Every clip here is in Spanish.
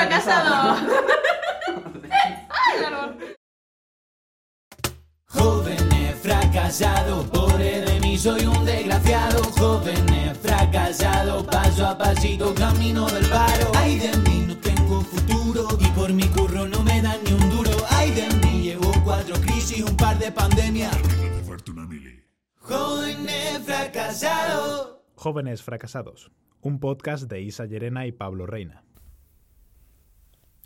Jóvenes Fracasados. Jóvenes fracasados, pobre de mí soy un desgraciado. Jóvenes fracasados, paso a pasito camino del paro. Ay de mí no tengo futuro y por mi curro no me dan ni un duro. Ay de mí llevo cuatro crisis, un par de pandemias. Jóvenes fracasados. Jóvenes Fracasados, un podcast de Isa Llerena y Pablo Reina.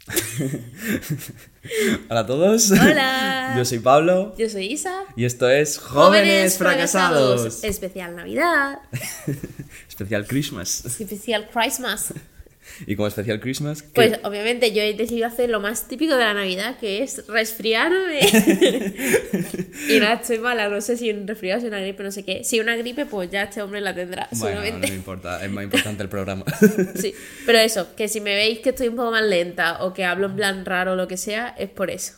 Hola a todos. Hola. Yo soy Pablo Yo soy Isa. y esto es Jóvenes, Fracasados. Especial Navidad. Especial Christmas. Especial Christmas. Y como especial Christmas, ¿qué? Pues obviamente yo he decidido hacer lo más típico de la Navidad, que es resfriarme. y nada, estoy mala, no sé si un resfriado, si una gripe, no sé qué. Si una gripe, pues ya este hombre la tendrá, bueno, no me importa, es más importante el programa. Sí, pero eso, que si me veis que estoy un poco más lenta o que hablo en plan raro o lo que sea, es por eso.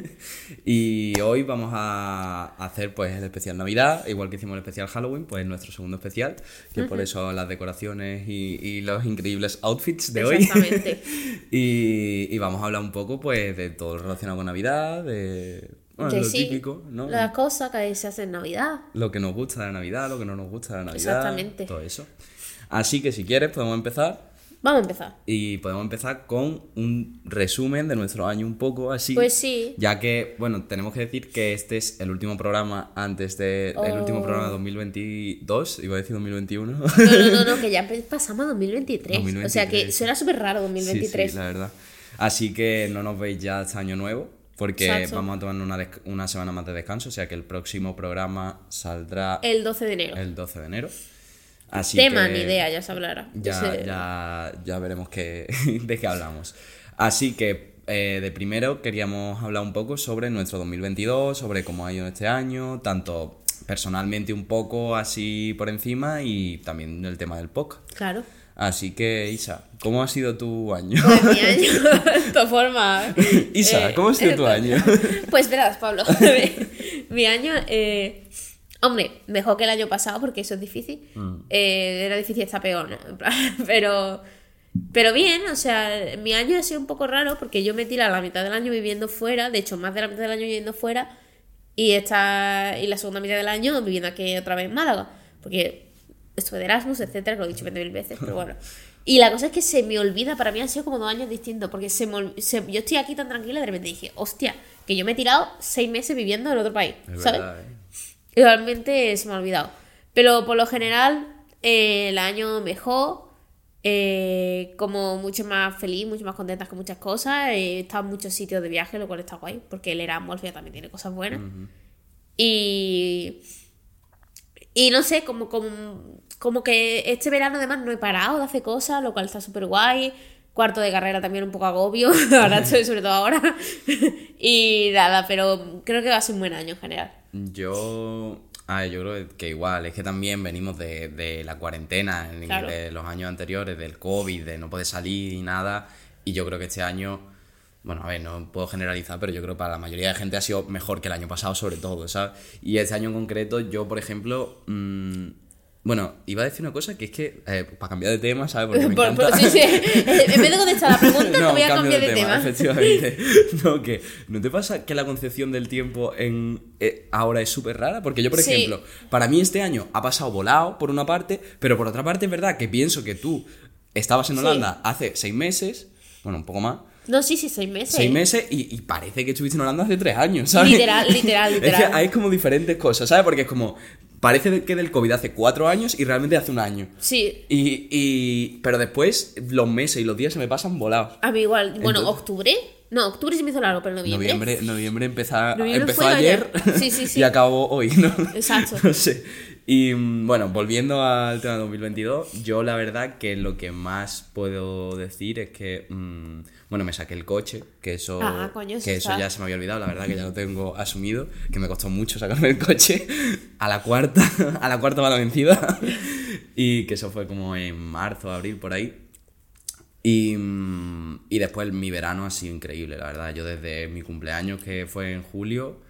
y hoy vamos a hacer pues el especial Navidad, igual que hicimos el especial Halloween, pues nuestro segundo especial, que por eso las decoraciones y, y los increíbles outfits de hoy. Exactamente. y, y vamos a hablar un poco pues de todo lo relacionado con Navidad, de bueno, Que lo sí, típico, ¿no? Las cosas que se hacen en Navidad. lo que nos gusta de Navidad, lo que no nos gusta de la Navidad. Exactamente. Todo eso. Así que si quieres podemos empezar Vamos a empezar. y podemos empezar con un resumen de nuestro año un poco así. Pues sí. Ya que, bueno, tenemos que decir que este es el último programa antes del el último Oh. programa de 2022, iba a decir 2021. No, no, no, no, que ya pasamos a 2023. O sea que 2023. suena súper raro Sí, 2023. sí, la verdad. Así que no nos veis ya hasta año nuevo, porque Exacto. vamos a tomar una, una semana más de descanso, o sea que el próximo programa saldrá El 12 de enero. el 12 de enero. Así Tema, que ni idea, ya se hablará. Ya, ya, ya veremos qué, de qué hablamos. Así que eh, de primero queríamos hablar un poco sobre nuestro 2022, sobre cómo ha ido este año, tanto personalmente un poco así por encima y también el tema del POC. Claro. Así que, Isa, ¿cómo ha sido tu año? Pues mi año, de todas formas. Isa, eh, ¿cómo ha sido tu año? Pues verás, Pablo. mi año, eh, hombre, mejor que el año pasado porque eso es difícil. Mm. Eh, era difícil estar peor, ¿no? En plan, pero, pero bien, o sea, mi año ha sido un poco raro porque yo me tiré la mitad del año viviendo fuera, de hecho, más de la mitad del año viviendo fuera, y, esta, y la segunda mitad del año viviendo aquí otra vez en Málaga. Porque estuve de Erasmus, etcétera, lo he dicho 20.000 veces, pero bueno. Y la cosa es que se me olvida, para mí han sido como dos años distintos, porque se me se- yo estoy aquí tan tranquila y de repente dije, hostia, que yo me he tirado seis meses viviendo en otro país, Es ¿sabes? verdad, ¿eh? Y realmente se me ha olvidado. Pero por lo general, eh, el año mejor, eh, como mucho más feliz, mucho más contenta con muchas cosas. He estado en muchos sitios de viaje, lo cual está guay, porque el Erasmus también tiene cosas buenas. Y. Y no sé, como, como, como que este verano además no he parado de hacer cosas, lo cual está súper guay. Cuarto de carrera también un poco agobio, ahora estoy sobre todo ahora. y nada, pero creo que va a ser un buen año en general. Yo, a ver, yo creo que igual, es que también venimos de, de la cuarentena, en- Claro. de los años anteriores, del COVID, de no poder salir y nada, y yo creo que este año, bueno, a ver, no puedo generalizar, pero yo creo que para la mayoría de gente ha sido mejor que el año pasado, sobre todo, ¿sabes? Y este año en concreto, yo, por ejemplo, mm, bueno, iba a decir una cosa que es que, eh, para cambiar de tema, ¿sabes? Porque me Por- encanta... por- sí, sí. En vez de contestar la pregunta, te voy a cambiar de, tema. Efectivamente. No, que ¿no te pasa que la concepción del tiempo en eh, ahora es súper rara? Porque yo, por Sí. ejemplo, para mí este año ha pasado volado por una parte, pero por otra parte es verdad que pienso que tú estabas en Sí. Holanda hace seis meses, bueno, un poco más, No, sí, sí, seis meses. seis meses y, y parece que estuviste en Holanda hace tres años, ¿sabes? Literal, literal, Es literal. que hay como diferentes cosas, ¿sabes? Porque es como, parece que del COVID hace cuatro años y realmente hace un año. Sí, Y, y, pero después los meses y los días se me pasan volados. a mí igual. Bueno, Entonces- octubre. No, octubre se me hizo largo, pero noviembre. Noviembre, noviembre empeza- Noviembre empezó ayer ayer. Sí, sí, sí. y acabó hoy, ¿no? Exacto. no sé. Y mm, bueno, volviendo al tema de 2022, yo la verdad que lo que más puedo decir es que, mm, bueno, me saqué el coche, que eso, Ah, coño, que eso ya se me había olvidado, la verdad que ya lo tengo asumido, que me costó mucho sacarme el coche a la cuarta, a la cuarta va la vencida, y que eso fue como en marzo, abril, por ahí. Y, mm, Y después mi verano ha sido increíble, la verdad. Yo desde mi cumpleaños, que fue en julio,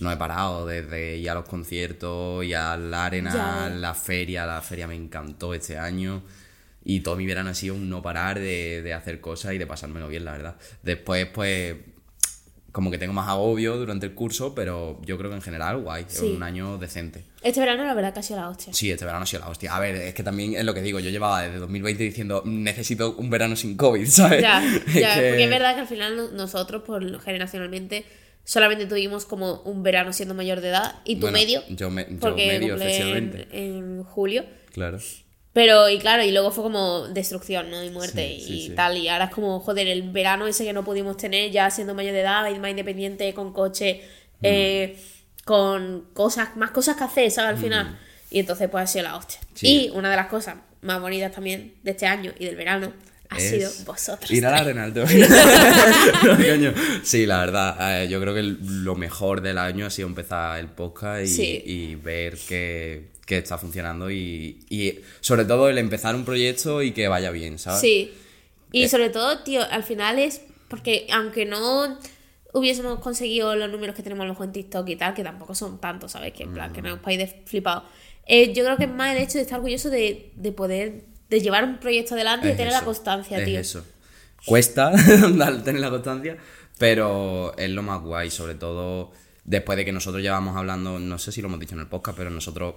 no he parado. Desde ir a los conciertos, ir a la arena, Ya. la feria. La feria me encantó este año. Y todo mi verano ha sido un no parar de, de hacer cosas y de pasármelo bien, la verdad. Después, pues, como que tengo más agobio durante el curso, pero yo creo que en general, guay. Sí. Es un año decente. Este verano la verdad que ha sido la hostia. Sí, este verano ha sido la hostia. A ver, es que también es lo que digo. Yo llevaba desde 2020 diciendo, necesito un verano sin COVID, ¿sabes? Ya, Es ya, que- porque es verdad que al final no- nosotros, por generacionalmente, solamente tuvimos como un verano siendo mayor de edad y tú Bueno, medio. yo me- yo porque medio, efectivamente. en, en julio. Claro. Pero, y claro, y luego fue como destrucción, ¿no? Y muerte Sí, y sí, sí. tal. Y ahora es como, joder, el verano ese que no pudimos tener ya siendo mayor de edad, más independiente, con coche, Mm. eh, con cosas, más cosas que hacer, ¿sabes? Al final. Y entonces, pues ha sido la hostia. Mm. Y una de las cosas más bonitas también de este año y del verano ha Es sido vosotros. Ir a la arena, ¿te imaginas? No. Sí, la verdad, eh, yo creo que lo mejor del año ha sido empezar el podcast y, Sí. y ver que, que está funcionando y, y sobre todo el empezar un proyecto y que vaya bien, ¿sabes? Sí. Y Eh. sobre todo, tío, al final es porque aunque no hubiésemos conseguido los números que tenemos a lo mejor en TikTok y tal, que tampoco son tantos, ¿sabes? Que en plan, que no os podéis de flipado. Eh, yo creo que es más el hecho de estar orgulloso de, de poder, de llevar un proyecto adelante y tener la constancia, es tío. eso. Cuesta tener la constancia, pero es lo más guay, sobre todo después de que nosotros llevamos hablando, no sé si lo hemos dicho en el podcast, pero nosotros,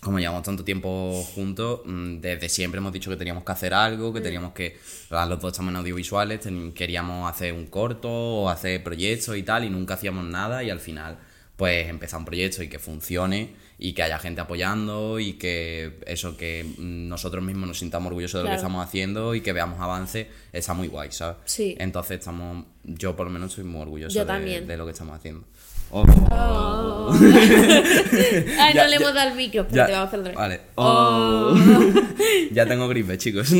como llevamos tanto tiempo juntos, mm, desde siempre hemos dicho que teníamos que hacer algo, Mm. que teníamos que, a los dos estamos en audiovisuales, queríamos hacer un corto o hacer proyectos y tal, y nunca hacíamos nada, y al final, pues empezar un proyecto y que funcione y que haya gente apoyando y que eso que nosotros mismos nos sintamos orgullosos de lo que estamos haciendo y que veamos avances está muy guay, ¿sabes? Sí. Entonces estamos, yo por lo menos estoy muy orgulloso de, de lo que estamos haciendo. Oh. Ay, Ya, no le hemos dado el micro, pero te vamos a hacer otra vez. Vale. Oh. ya tengo gripe, chicos.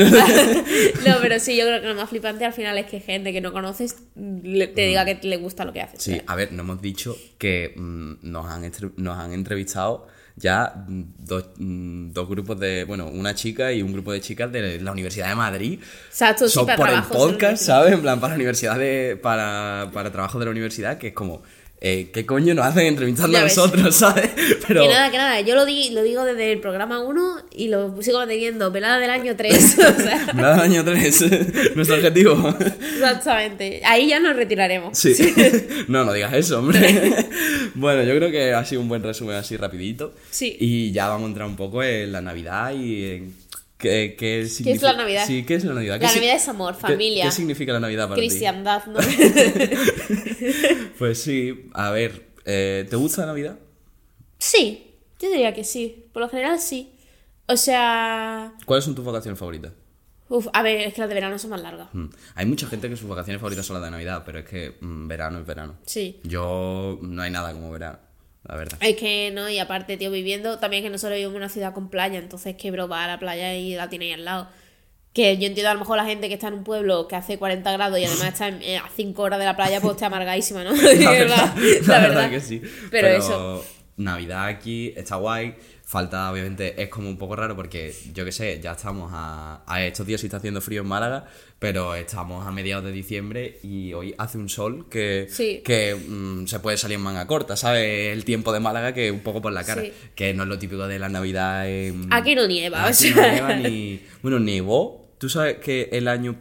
No, pero sí, yo creo que lo más flipante al final es que gente que no conoces te diga que le gusta lo que haces. Mm. Sí, a ver, nos hemos dicho que mm, nos, han entre- nos han entrevistado ya mm, dos, mm, dos grupos de, bueno, una chica y un grupo de chicas de la Universidad de Madrid. Exacto, sí, Son para por el podcast, ¿sabes? En plan, para la universidad de, para, para trabajo de la universidad, que es como, eh, ¿qué coño nos hacen entrevistando a nosotros, ¿sabes? Pero, Que nada, que nada, yo lo, di, lo digo desde el programa 1 y lo sigo manteniendo, velada del año 3. o sea, nada, año 3, nuestro objetivo. exactamente. Ahí ya nos retiraremos. Sí. no, no digas eso, hombre. bueno, yo creo que ha sido un buen resumen así rapidito. Sí. Y ya vamos a entrar un poco en la Navidad y en qué, qué significa... la Navidad? Sí, ¿qué es la Navidad? La ¿Qué Navidad es amor, qué- familia. ¿Qué, significa la Navidad para Cristiandad, ¿no? ti? Pues sí, a ver, eh, ¿te gusta la Navidad? sí, yo diría que sí. Por lo general sí. O sea. ¿Cuáles son tus vacaciones favoritas? Uf, a ver, es que las de verano son más largas. Mm, Hay mucha gente que sus vacaciones favoritas son las de Navidad, pero es que mm, verano es verano. Sí. Yo no hay nada como verano, la verdad. Es que no, y aparte, tío, viviendo, también que nosotros vivimos en una ciudad con playa, entonces que bro, va a la playa y la tiene ahí al lado. Que yo entiendo a lo mejor la gente que está en un pueblo que hace 40 grados y además está en- eh, a 5 horas de la playa, pues está amargadísima, ¿no? La verdad, la verdad que sí. Pero, eso. Navidad aquí está guay. Falta, obviamente, es como un poco raro porque, yo qué sé, ya estamos a, a estos días sí está haciendo frío en Málaga, pero estamos a mediados de diciembre y hoy hace un sol que, Sí. que mm, se puede salir en manga corta, ¿sabes? El tiempo de Málaga que un poco por la cara, Sí. que no es lo típico de la Navidad en... Aquí no nieva, o Aquí sea. no nieva ni... Bueno, nevó. ¿Tú sabes que el año...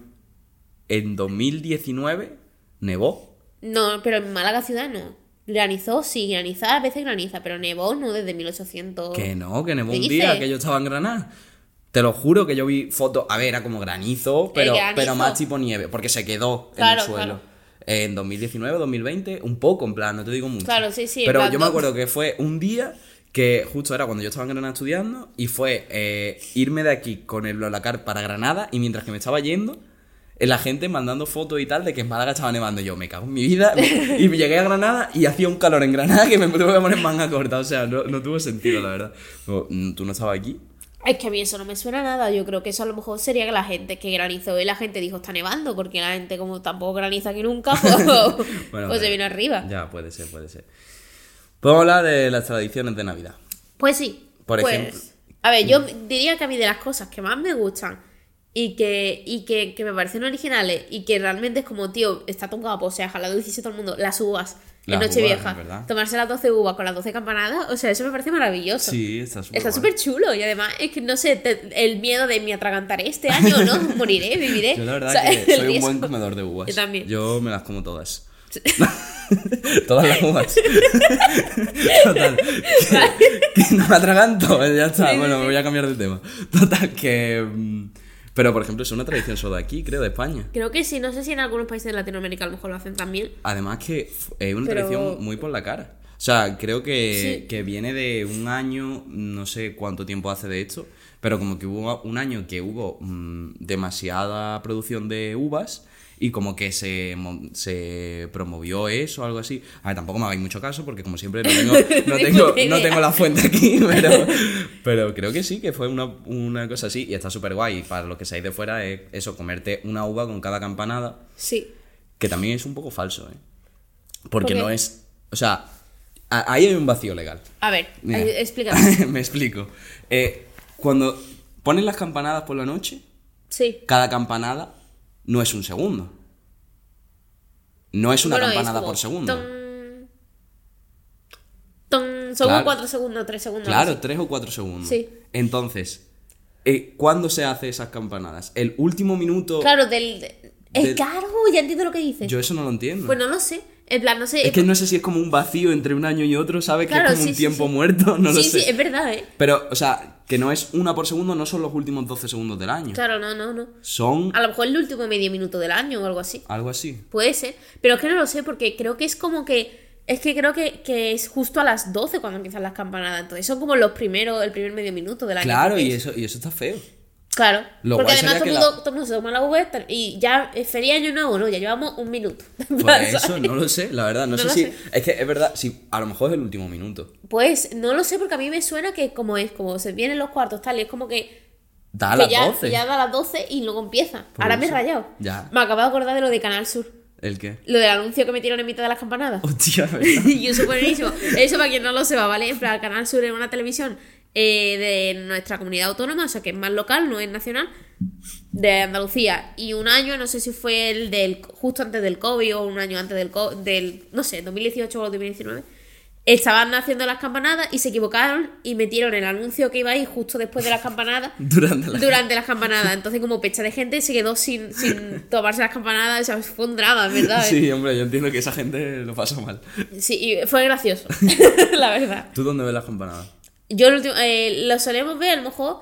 En 2019 nevó? No, pero en Málaga ciudad no. Granizó, sí, granizar a veces graniza, pero nevó no desde 1800. Que no, que nevó ¿Qué un día que yo estaba en Granada. Te lo juro que yo vi fotos. A ver, era como granizo, pero, granizo. pero más tipo nieve, porque se quedó Claro, en el suelo. claro. En 2019, 2020, un poco, en plan, no te digo mucho. Claro, sí, sí, Pero yo me acuerdo que fue un día que justo era cuando yo estaba en Granada estudiando y fue eh, irme de aquí con el Blablacar para Granada y mientras que me estaba yendo, la gente mandando fotos y tal de que en Málaga estaba nevando. Yo me cago en mi vida y me llegué a Granada y hacía un calor en Granada que me tuve que poner manga corta. O sea, no, no tuvo sentido, la verdad. Mm, ¿Tú no estabas aquí? Es que a mí eso no me suena a nada. Yo creo que eso a lo mejor sería que la gente que granizó y la gente dijo está nevando, porque la gente como tampoco graniza aquí nunca, pues, Bueno, pues se vino arriba. Ya, puede ser, puede ser. Podemos hablar de las tradiciones de Navidad. Pues sí. Por pues, ejemplo- A ver, yo diría que a mí de las cosas que más me gustan y que, y que, que me parecen originales y que realmente es como, tío, está tan guapo, o sea, ojalá lo hiciese todo el mundo, las uvas en Las Nochevieja, verdad. tomarse las 12 uvas con las 12 campanadas, o sea, eso me parece maravilloso. Sí, está súper Está súper chulo y además es que no sé, te- el miedo de me atragantaré este año, ¿no? Moriré, viviré. Yo la verdad O sea, que soy un buen comedor de uvas. Yo también. Yo me las como todas. todas las uvas. Total. Que, que no me atraganto. Ya está. Bueno, me voy a cambiar de tema. Total, que. Pero por ejemplo, es una tradición solo de aquí, creo, de España. Creo que sí, no sé si en algunos países de Latinoamérica a lo mejor lo hacen también. Además que es una Pero- tradición muy por la cara. O sea, creo que, Sí. que viene de un año, no sé cuánto tiempo hace de esto, pero como que hubo un año que hubo mm, demasiada producción de uvas y como que se, se promovió eso o algo así. A ver, tampoco me hagáis mucho caso porque como siempre no tengo, no tengo, no la fuente aquí, pero, pero creo que sí, que fue una, una cosa así y está súper guay. Para los que seáis de fuera es eso, comerte una uva con cada campanada. Sí. Que también es un poco falso, ¿eh? Porque no es. O sea, a- ahí hay un vacío legal. A ver, Mira. explícame. Me explico. Eh, cuando ponen las campanadas por la noche, Sí. cada campanada no es un segundo. No es una Bueno, campanada por segundo. ton, ton, son Claro. 4 segundos, 3 segundos. Claro, así. tres o cuatro segundos. Sí. Entonces, eh, ¿cuándo se hace esas campanadas? ¿El último minuto? Claro, del. de- Es Del- claro, ya entiendo lo que dices. Yo eso no lo entiendo. Pues no lo sé. En plan, no sé. es que no sé si es como un vacío entre un año y otro, ¿sabes? Claro, que es como sí, un sí, tiempo sí. muerto, no sí, lo sí, sé. es verdad, ¿eh? Pero, o sea, que no es una por segundo, no son los últimos 12 segundos del año. Claro, no, no, no. Son A lo mejor el último medio minuto del año o algo así. algo así. Puede ser. Pero es que no lo sé porque creo que es como que. Es que creo que, que es justo a las 12 cuando empiezan las campanadas. Entonces son como los primeros, el primer medio minuto del año. Claro, y es- eso, y eso está feo. Claro. Lo porque además todo el, mundo, la- mundo se toma la uva y ya feliz año nuevo, ¿no? Ya llevamos un minuto. Pues eso, no lo sé, la verdad. No, No sé si. sé. Es que es verdad, si a lo mejor es el último minuto. Pues no lo sé porque a mí me suena que como es, como se vienen los cuartos tal, y es como que, Da a las ya, 12. ya da las 12 y luego empieza. Por Ahora me he rayado. Ya. Me acabo de acordar de lo de Canal Sur. ¿El qué? Lo del anuncio que metieron en mitad de las campanadas. Hostia, y eso fue buenísimo. Eso para quien no lo sepa, ¿vale? En plan, Canal Sur es una televisión eh, de nuestra comunidad autónoma, o sea que es más local, no es nacional, de Andalucía. Y un año, no sé si fue el del justo antes del COVID o un año antes del COVID, del, no sé, 2018 o 2019. Estaban haciendo las campanadas y se equivocaron y metieron el anuncio que iba a ir justo después de las campanadas Durante la. durante las campanadas. Entonces, como pecha de gente se quedó sin, sin tomarse las campanadas. O sea, fue un drama, ¿verdad? Sí, hombre, yo entiendo que esa gente lo pasó mal. Sí, y fue gracioso, la verdad. ¿Tú dónde ves las campanadas? Yo último- eh, lo solemos ver, a lo mejor,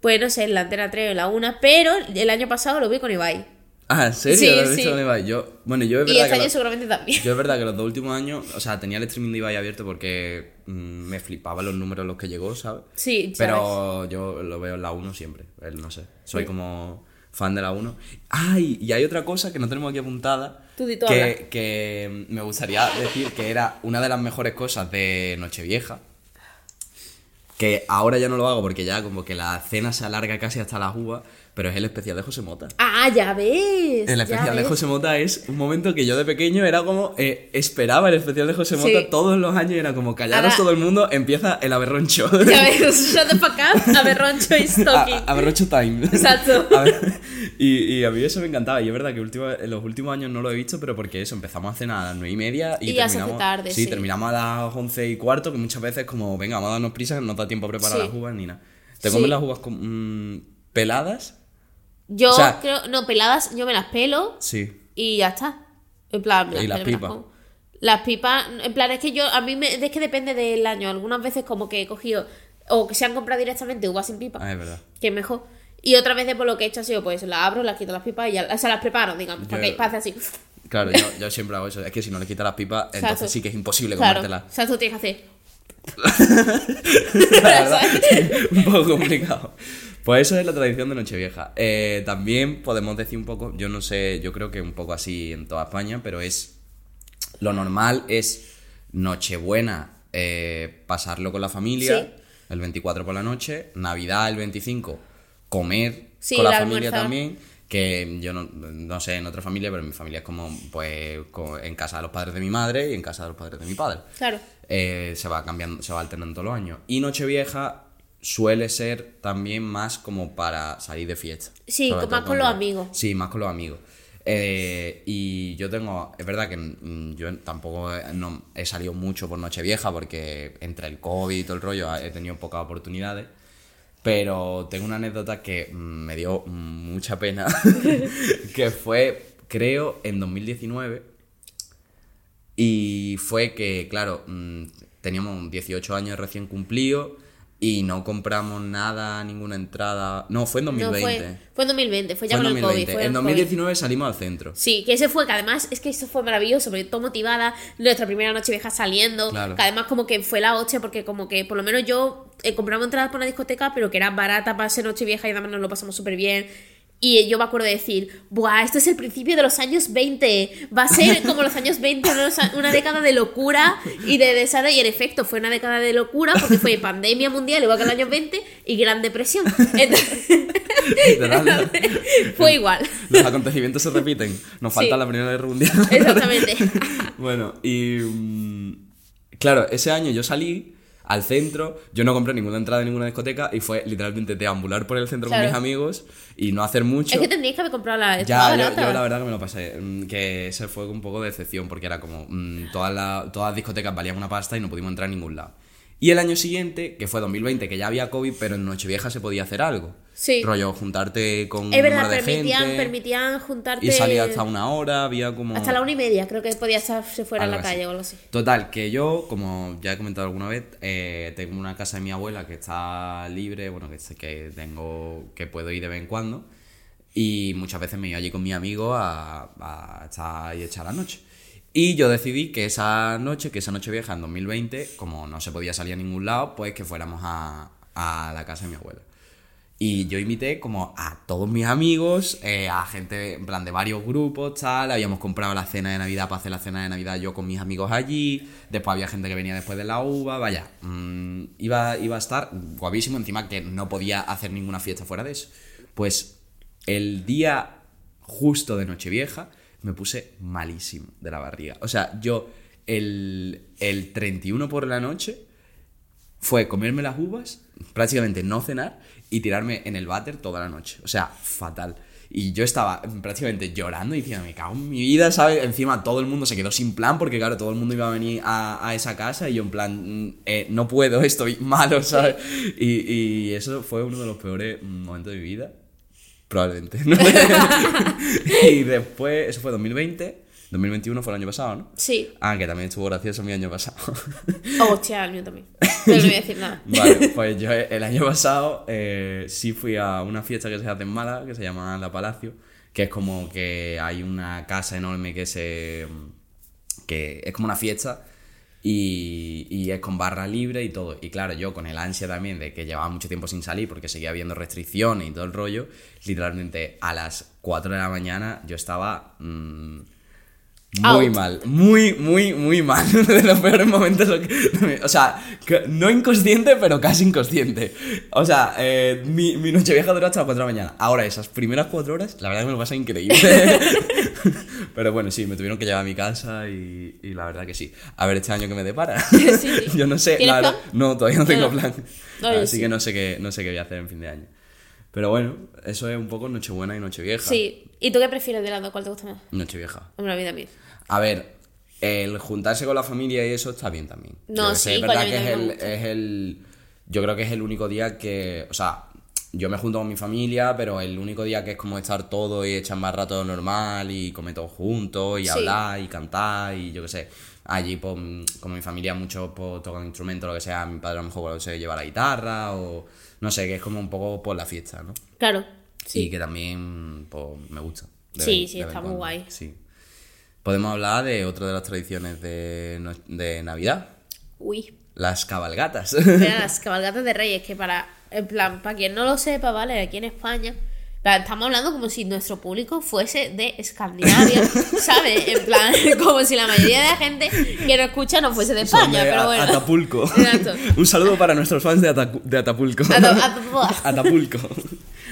pues no sé, en la antena 3 o en la 1, pero el año pasado lo vi con Ibai. Ah, ¿en serio? Sí, ¿Lo has sí. visto con Ibai? Yo, bueno, yo es Y verdad este que año lo- seguramente también. Yo es verdad que los dos últimos años, o sea, tenía el streaming de Ibai abierto porque mm, me flipaban los números a los que llegó, ¿sabes? Sí, ¿sabes? Pero yo lo veo en la 1 siempre, no sé. Soy como fan de la 1. Ay, y hay otra cosa que no tenemos aquí apuntada. Tú di, habla. que, que me gustaría decir que era una de las mejores cosas de Nochevieja. Que ahora ya no lo hago porque ya como que la cena se alarga casi hasta las uvas, pero es el especial de José Mota. Ah, ya ves. El especial de. José Mota es un momento que yo de pequeño era como eh, esperaba el especial de José Mota Sí. todos los años y era como callaros Ahora- todo el mundo, empieza el aberroncho. Ya ves, shut the fuck up, aberroncho. A- a- aberroncho time. Exacto. A ver, y, y a mí eso me encantaba. Y es verdad que en los últimos años no lo he visto, pero porque eso, empezamos a cenar a las nueve y media y, Y terminamos. tarde, sí, sí. terminamos a las once y cuarto, que muchas veces como, venga, vamos a darnos prisa, no da tiempo a preparar Sí. las uvas ni nada. ¿Te comes las uvas con, mm, peladas? Yo O sea- creo, no, peladas, yo me las pelo Sí. y ya está. En plan, me ¿Y las pelo, me pipas? Las pipas, en plan, es que yo, a mí me, es que depende del año. Algunas veces como que he cogido, o que se han comprado directamente uvas sin pipa, Ah, es verdad. que es mejor. Y otras veces por lo que he hecho ha sido, pues las abro, las quito las pipas y ya, o sea, las preparo, digamos, para que pase así. Claro, yo, yo siempre hago eso. Es que si no le quitas las pipas, entonces Exacto. sí que es imposible Claro, comértelas. o sea, tú tienes que hacer. La verdad, un poco complicado. Pues eso es la tradición de Nochevieja. Eh, también podemos decir un poco, yo no sé, yo creo que un poco así en toda España, pero es. Lo normal es Nochebuena, eh, pasarlo con la familia, Sí. el 24 por la noche, Navidad el 25, comer Sí, con la familia también. Que yo no, no sé en otra familia, pero mi familia es como pues en casa de los padres de mi madre y en casa de los padres de mi padre Claro. eh, se va cambiando, se va alternando todos los años. Y Nochevieja suele ser también más como para salir de fiesta. Sí, con- más con los amigos. Sí, más con los amigos. Eh, y yo tengo, es verdad que mm, yo tampoco he, no he salido mucho por Nochevieja porque entre el COVID y todo el rollo he tenido pocas oportunidades. Pero tengo una anécdota que mm, me dio mucha pena, que fue, creo, en 2019. Y fue que, claro, mm, teníamos 18 años recién cumplidos y no compramos nada, ninguna entrada. No, fue en No, 2020. fue, fue en 2020, fue ya Fue en con el COVID. 2020. Fue en el COVID. 2019 salimos al centro. Sí, que ese fue, que además es que eso fue maravilloso, porque todo motivada, nuestra primera noche vieja saliendo, Claro. que además como que fue la hostia, porque como que por lo menos yo eh, compramos entradas por una discoteca, pero que era barata para ser noche vieja y además nos lo pasamos súper bien. Y yo me acuerdo de decir, ¡buah! Esto es el principio de los años 20. Va a ser como los años 20, una, década de locura y de desastre. Y en efecto, fue una década de locura porque fue pandemia mundial, igual que el año 20, y gran depresión. Entonces, fue igual. Los acontecimientos se repiten. Nos falta Sí. la Primera Guerra Mundial. Exactamente. bueno, y. mm, claro, ese año yo salí al centro, yo no compré ninguna entrada en ninguna discoteca y fue literalmente deambular por el centro Claro. con mis amigos y no hacer mucho. Es que tendríais que haber comprado la Ya, yo, la verdad que me lo pasé. mm, Que ese fue un poco de decepción porque era como. mm, todas, las, todas las discotecas valían una pasta y no pudimos entrar a ningún lado. Y el año siguiente, que fue 2020, que ya había COVID, pero en Nochevieja se podía hacer algo. Sí. Rollo, juntarte con un Es verdad, número de permitían, gente. permitían juntarte. Y salía hasta una hora, había como. Hasta la una y media, creo que podía estar se fuera a la así. calle o algo así. Total, que yo, como ya he comentado alguna vez, eh, tengo una casa de mi abuela que está libre, bueno, que, sé que tengo, que puedo ir de vez en cuando. Y muchas veces me iba allí con mi amigo a, a estar ahí echar la noche. Y yo decidí que esa noche, que esa noche vieja en 2020, como no se podía salir a ningún lado, pues que fuéramos a, a la casa de mi abuela. Y yo invité como a todos mis amigos, eh, a gente en plan de varios grupos, tal. Habíamos comprado la cena de Navidad para hacer la cena de Navidad yo con mis amigos allí. Después había gente que venía después de la uva. Vaya, mm, iba, iba a estar guapísimo. Encima que no podía hacer ninguna fiesta fuera de eso. Pues el día justo de Nochevieja me puse malísimo de la barriga. O sea, yo el, el 31 por la noche fue comerme las uvas, prácticamente no cenar y tirarme en el váter toda la noche. O sea, fatal. Y yo estaba prácticamente llorando y diciendo, me cago en mi vida, ¿sabes? Encima todo el mundo se quedó sin plan porque, claro, todo el mundo iba a venir a, esa casa y yo en plan, mm, eh, no puedo, estoy malo, ¿sabes? Y, y eso fue uno de los peores momentos de mi vida. Probablemente. y después, eso fue 2020. 2021 fue el año pasado, ¿no? Sí. Ah, que también estuvo gracioso mi año pasado. Oh, hostia, el mío también. No voy a decir nada. Vale, pues yo el año pasado eh, sí fui a una fiesta que se hace en Málaga, que se llama La Palacio, que es como que hay una casa enorme que se... que es como una fiesta y, y es con barra libre y todo. Y claro, yo con el ansia también de que llevaba mucho tiempo sin salir porque seguía habiendo restricciones y todo el rollo, literalmente a las 4 de la mañana yo estaba... mm, muy Out. mal, muy, muy, muy mal. De los peores momentos. O sea, no inconsciente, pero casi inconsciente. O sea, eh, mi, mi noche vieja duró hasta las 4 de la mañana. Ahora, esas primeras 4 horas, la verdad que me lo pasa increíble. pero bueno, sí, me tuvieron que llevar a mi casa y, y la verdad que sí. A ver este año que me depara. Sí. Yo no sé. ¿Tienes la verdad- plan? no, todavía no tengo plan. No, Así sí. que no sé, qué, no sé qué voy a hacer en fin de año. Pero bueno, eso es un poco Nochebuena y Nochevieja. Sí. ¿Y tú qué prefieres de las dos? ¿Cuál te gusta más? Nochevieja. Hombre, la vida mía. A ver, el juntarse con la familia y eso está bien también. No, Yo que sé, sí, es verdad que a mí es también el, es el. Yo creo que es el único día que. O sea, yo me junto con mi familia, pero el único día que es como estar todo y echar más rato normal y comer todos juntos y Sí. hablar y cantar y yo qué sé. Allí, pues, como mi familia, muchos pues, tocan instrumentos, lo que sea. Mi padre a lo mejor se lleva la guitarra o. No sé, que es como un poco por la fiesta, ¿no? Claro. Y Sí. que también pues, me gusta. de Sí, vez- sí, de está muy cuando. guay. Sí. Podemos hablar de otra de las tradiciones de, de Navidad, Uy. las cabalgatas. Mira, las cabalgatas de reyes, que para, en plan, para quien no lo sepa, ¿vale? Aquí en España, estamos hablando como si nuestro público fuese de Escandinavia, ¿sabes? En plan, como si la mayoría de la gente que nos escucha no fuese de España, pero A- bueno. Atapulco. Exacto. Un saludo para nuestros fans de, Atacu- de Atapulco. Ata- Ata- Atapulco.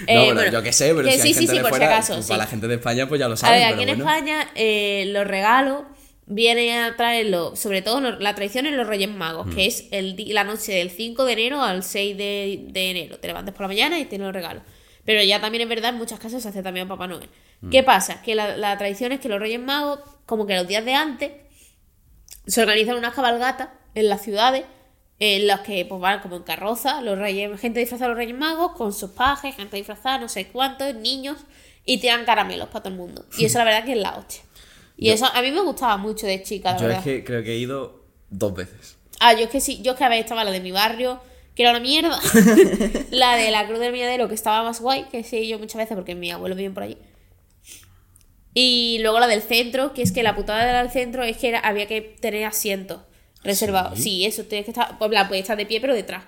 Eh, no, bueno, bueno, yo qué sé, pero que si hay sí, sí, gente sí, de por si acaso, pues sí. para la gente de España pues ya lo A saben, ver, pero aquí en bueno. España eh, los regalos viene a traerlo, sobre todo la tradición en los Reyes Magos, Mm. que es el di- la noche del 5 de enero al 6 de, de enero. Te levantas por la mañana y tienes los regalos. Pero ya también es verdad, en muchas casas se hace también Papá Noel. Mm. ¿Qué pasa? Que la, la tradición es que los Reyes Magos, como que los días de antes, se organizan unas cabalgatas en las ciudades en las que pues van como en carroza, los reyes, gente disfrazada de los Reyes Magos, con sus pajes, gente disfrazada, no sé cuántos, niños, y te dan caramelos para todo el mundo. Y eso la verdad que es la hostia. Y eso a mí me gustaba mucho de chica, la Yo verdad. es que creo que he ido dos veces. Ah, yo es que sí, yo es que a ver, estaba la de mi barrio, que era una mierda. la de la Cruz del Miadero, que estaba más guay, que sí, yo muchas veces, porque mi abuelo vive por allí. Y luego la del centro, que es que la putada de la del centro es que era- había que tener asientos reservados. Sí, eso, tienes que estar, pues la puedes estar de pie, pero detrás.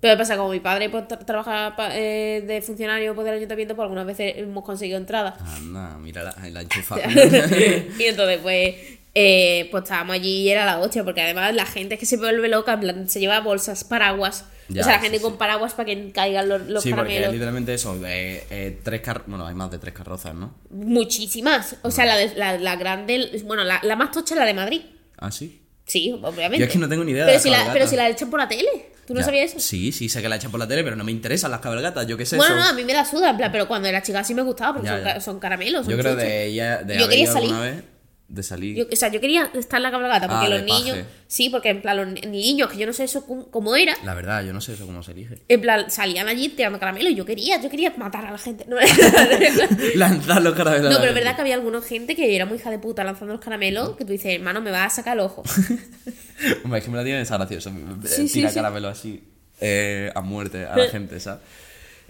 Pero ¿qué pasa? Como mi padre pues, tra- trabaja pa- eh, de funcionario pues, del ayuntamiento, pues algunas veces hemos conseguido entradas. Anda, mira la, la enchufada. y entonces, pues, eh, pues estábamos allí y era la hostia, porque además la gente es que se vuelve loca, en plan, se lleva bolsas, paraguas. Ya, o sea, la gente sí. con paraguas para que caigan los, los sí, porque es caramelos. literalmente eso, de eh, tres car bueno, hay más de tres carrozas, ¿no? Muchísimas. O sea, la, de- la, la grande, bueno, la, la más tocha es la de Madrid. ¿Ah, sí? Sí, obviamente. Yo es que no tengo ni idea de pero las si la. Pero si la echan por la tele. ¿Tú no Ya. sabías eso? Sí, sí, sé que la echan por la tele, pero no me interesan las cabalgatas, yo qué sé. bueno, son- no, a mí me la suda, en plan, pero cuando era chica sí me gustaba porque Ya, son, ya. son caramelos. Son Yo creo chuches. de ella, de Yo quería salir. vez, de salir. Yo- o sea, yo quería estar en la cabalgata porque Ah, los niños. paje. Sí, porque en plan, los ni- niños, que yo no sé eso cómo, cómo era. La verdad, yo no sé eso cómo se elige. En plan, salían allí tirando caramelo y yo quería, yo quería matar a la gente. No, Lanzar los caramelos. No, pero es verdad que había alguna gente que era muy hija de puta lanzando los caramelos, que tú dices, hermano, me vas a sacar el ojo. Hombre, es que me la tienen esa graciosa. Sí, sí, Tira sí. caramelo así eh, a muerte a la gente, ¿sabes?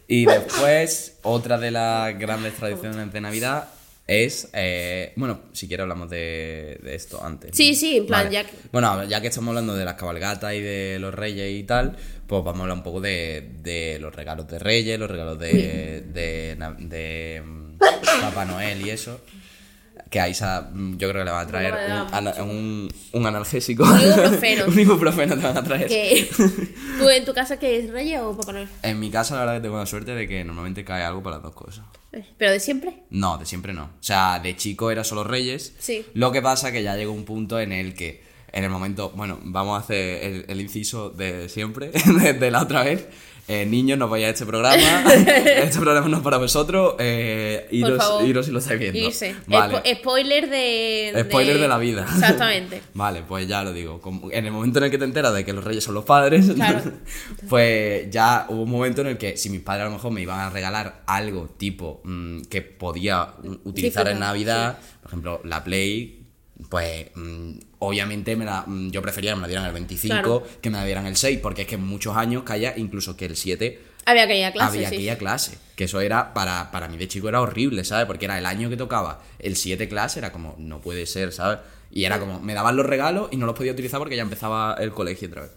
Y después, otra de las grandes tradiciones de Navidad es. eh, bueno, si quieres hablamos de, de esto antes. Sí, ¿no? sí, en plan, ya que- Bueno, ya que estamos hablando de las cabalgatas y de los reyes y tal, pues vamos a hablar un poco de, de los regalos de reyes, los regalos de, de, mm, Papá Noel y eso. Que a Isa mm, yo creo que le van a traer No un, un, un analgésico. Un ibuprofeno. un ibuprofeno te van a traer. ¿Tú en tu casa qué es Reyes o Papá Noel? En mi casa la verdad que tengo la suerte de que normalmente cae algo para las dos cosas. Eh, ¿Pero de siempre? No, de siempre no. O sea, de chico era solo Reyes. Sí. Lo que pasa que ya llegó un punto en el que, en el momento, bueno, vamos a hacer el, el inciso de siempre, de, de la otra vez. Eh, niños, no vayáis a este programa. este programa no es para vosotros. Eh, iros, iros si lo estáis viendo. Irse. Vale. Spo- spoiler de, Spoiler de la vida. Exactamente. Vale, pues ya lo digo. Como- En el momento en el que te enteras de que los reyes son los padres, Claro. pues ya hubo un momento en el que si mis padres a lo mejor me iban a regalar algo tipo mm, que podía utilizar en Navidad, por ejemplo, la Play, pues mm, obviamente me la, mm, yo prefería que me la dieran el 25 Claro. que me la dieran el 6, porque es que en muchos años caía incluso que el 7 Había que ir a clase, había sí. que ir a clase. Que eso era, para, para mí de chico era horrible, ¿sabes? Porque era el año que tocaba el 7 clase, era como, no puede ser, ¿sabes? Y era como, me daban los regalos y no los podía utilizar porque ya empezaba el colegio otra vez.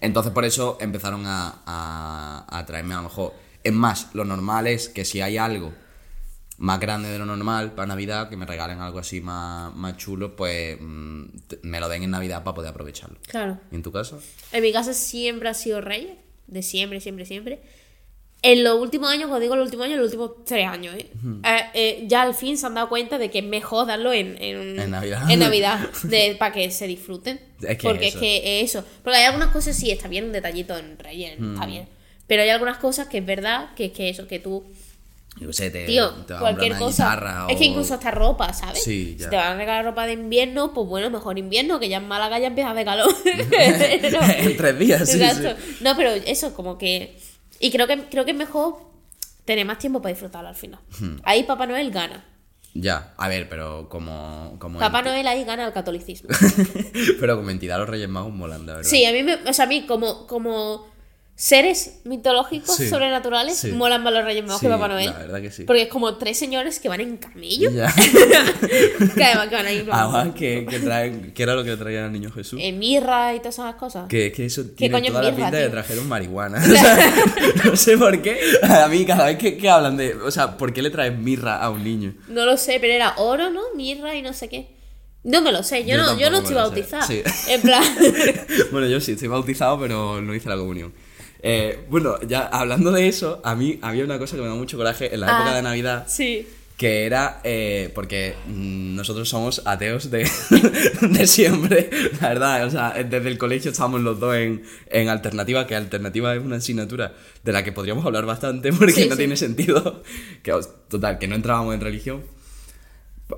Entonces por eso empezaron a, a, a traerme a lo mejor. Es más, lo normal es que si hay algo más grande de lo normal para Navidad, que me regalen algo así más, más chulo, pues mm, me lo den en Navidad para poder aprovecharlo. Claro. ¿Y en tu caso? En mi casa siempre ha sido Reyes. De siempre, siempre, siempre. En los últimos años, cuando digo los últimos años, los últimos tres años, ¿eh? Eh, eh, ya al fin se han dado cuenta de que es mejor darlo en, en, En Navidad. en Navidad, de, para que se disfruten. Es que Porque eso. es que es eso. Porque hay algunas cosas, sí, está bien un detallito en Reyes, está bien. Pero hay algunas cosas que es verdad que es que eso, que tú, Yo sé, te, tío, te a cualquier una cosa. Es que incluso hasta ropa, ¿sabes? Sí, Si te van a regalar ropa de invierno, pues bueno, mejor invierno, que ya en Málaga ya empieza de calor. en tres días, sí, Exacto. sí. No, pero eso, como que. Y creo que, creo que es mejor tener más tiempo para disfrutarlo al final. Hmm. Ahí Papá Noel gana. Ya, a ver, pero como. como Papá Noel ahí gana el catolicismo. pero como entidad los Reyes Magos molan, la verdad. Sí, a mí, me, o sea, a mí como, como seres mitológicos, Sí, sobrenaturales, sí. molan más los Reyes Magos Sí, que Papá Noel. la verdad que sí. Porque es como tres señores que van en camello. Ya. que además que van en plan, Además, que, que, traen, que era lo que le traían al niño Jesús. en mirra y todas esas cosas. Que, que eso tiene coño es toda la pinta de tío? trajeron marihuana. O sea, no sé por qué. A mí, cada vez que, que hablan de. O sea, ¿por qué le traen mirra a un niño? No lo sé, pero era oro, ¿no? Mirra y no sé qué. No me lo sé, yo, Yo no, yo no estoy bautizada. Sí. En plan. bueno, yo sí, estoy bautizado, pero no hice la comunión. Eh, bueno, ya hablando de eso, a mí había una cosa que me da mucho coraje en la Ah, época de Navidad. Sí. que era eh, porque mm, nosotros somos ateos de, de siempre, la verdad, o sea, desde el colegio estábamos los dos en, en alternativa, que alternativa es una asignatura de la que podríamos hablar bastante porque Sí, no sí. tiene sentido, que total, que no entrábamos en religión.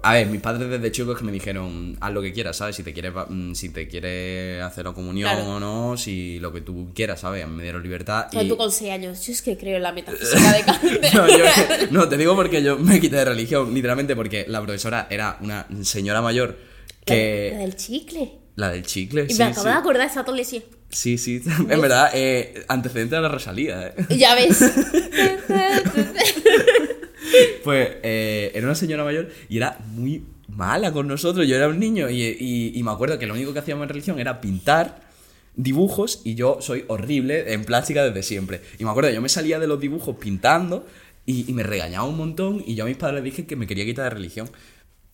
A ver, mis padres desde chicos que me dijeron, haz lo que quieras, ¿sabes? Si te quieres, mm, si te quieres hacer la comunión Claro. o no, si lo que tú quieras, ¿sabes? Me dieron libertad. O y... tú con 6 años, yo es que creo en la metafísica de Kant. No, yo- no, te digo porque yo me quité de religión, literalmente porque la profesora era una señora mayor La que... del chicle. La del chicle, Y sí, me acabo sí. de acordar, esa todo le decía. Sí, sí, en verdad, eh, antecedente de la Rosalía, ¿eh? Ya ves. Pues eh, era una señora mayor y era muy mala con nosotros. Yo era un niño y, y- me acuerdo que lo único que hacíamos en religión era pintar dibujos y yo soy horrible en plástica desde siempre. Y me acuerdo, yo me salía de los dibujos pintando y, me regañaba un montón y yo a mis padres dije que me quería quitar de religión.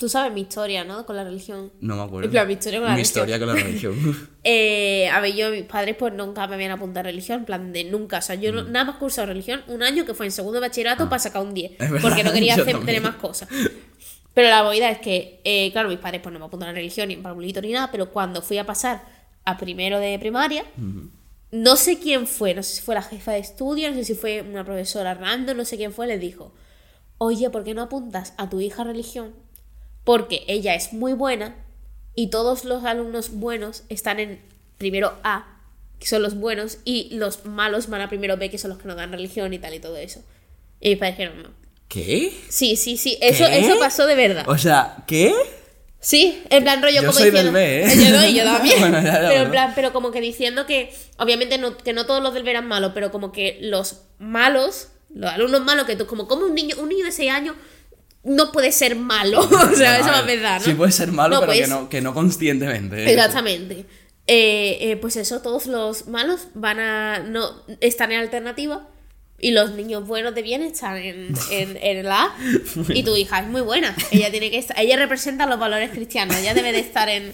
Tú sabes mi historia, ¿no? Con la religión. No me acuerdo. En plan, mi historia con la Mi religión. historia con la religión. Eh, a ver, yo, mis padres, pues nunca me habían apuntado a religión, en plan de nunca. O sea, yo no- nada más cursado religión un año que fue en segundo de bachillerato para sacar un 10. Mm. Ah. Es verdad, Porque no quería hacer, tener más cosas. Pero la movida es que, eh, claro, mis padres pues no me apuntaron a religión ni en parvulito ni nada, pero cuando fui a pasar a primero de primaria, no sé quién fue, no sé si fue la jefa de estudio, no sé si fue una profesora random, no sé quién fue, les dijo, oye, ¿por qué no apuntas a tu hija a religión? Porque ella es muy buena y todos los alumnos buenos están en primero A, que son los buenos, y los malos van a primero B, que son los que no dan religión y tal y todo eso. Y mis padres dijeron, no. ¿Qué? Sí, sí, sí, eso, ¿Qué? eso pasó de verdad. O sea, ¿qué? Sí, en plan rollo Yo como soy del diciendo. B, ¿eh? Yo no, y yo también. Bueno, ya, ya, pero en plan, pero como que diciendo que, obviamente no, que no todos los del B eran malos, pero como que los malos, los alumnos malos, que tú, como, como un niño, un niño de 6 años no puede ser malo. o sea, eso A es ver, verdad, ¿no? Sí puede ser malo, No, pero que, no, que no conscientemente. Exactamente. Eh, eh, pues eso, todos los malos van a. no están en alternativa. Y los niños buenos de bien están en, en, en la A. Y tu hija es muy buena. Ella tiene que estar, ella representa los valores cristianos. Ella debe de estar en,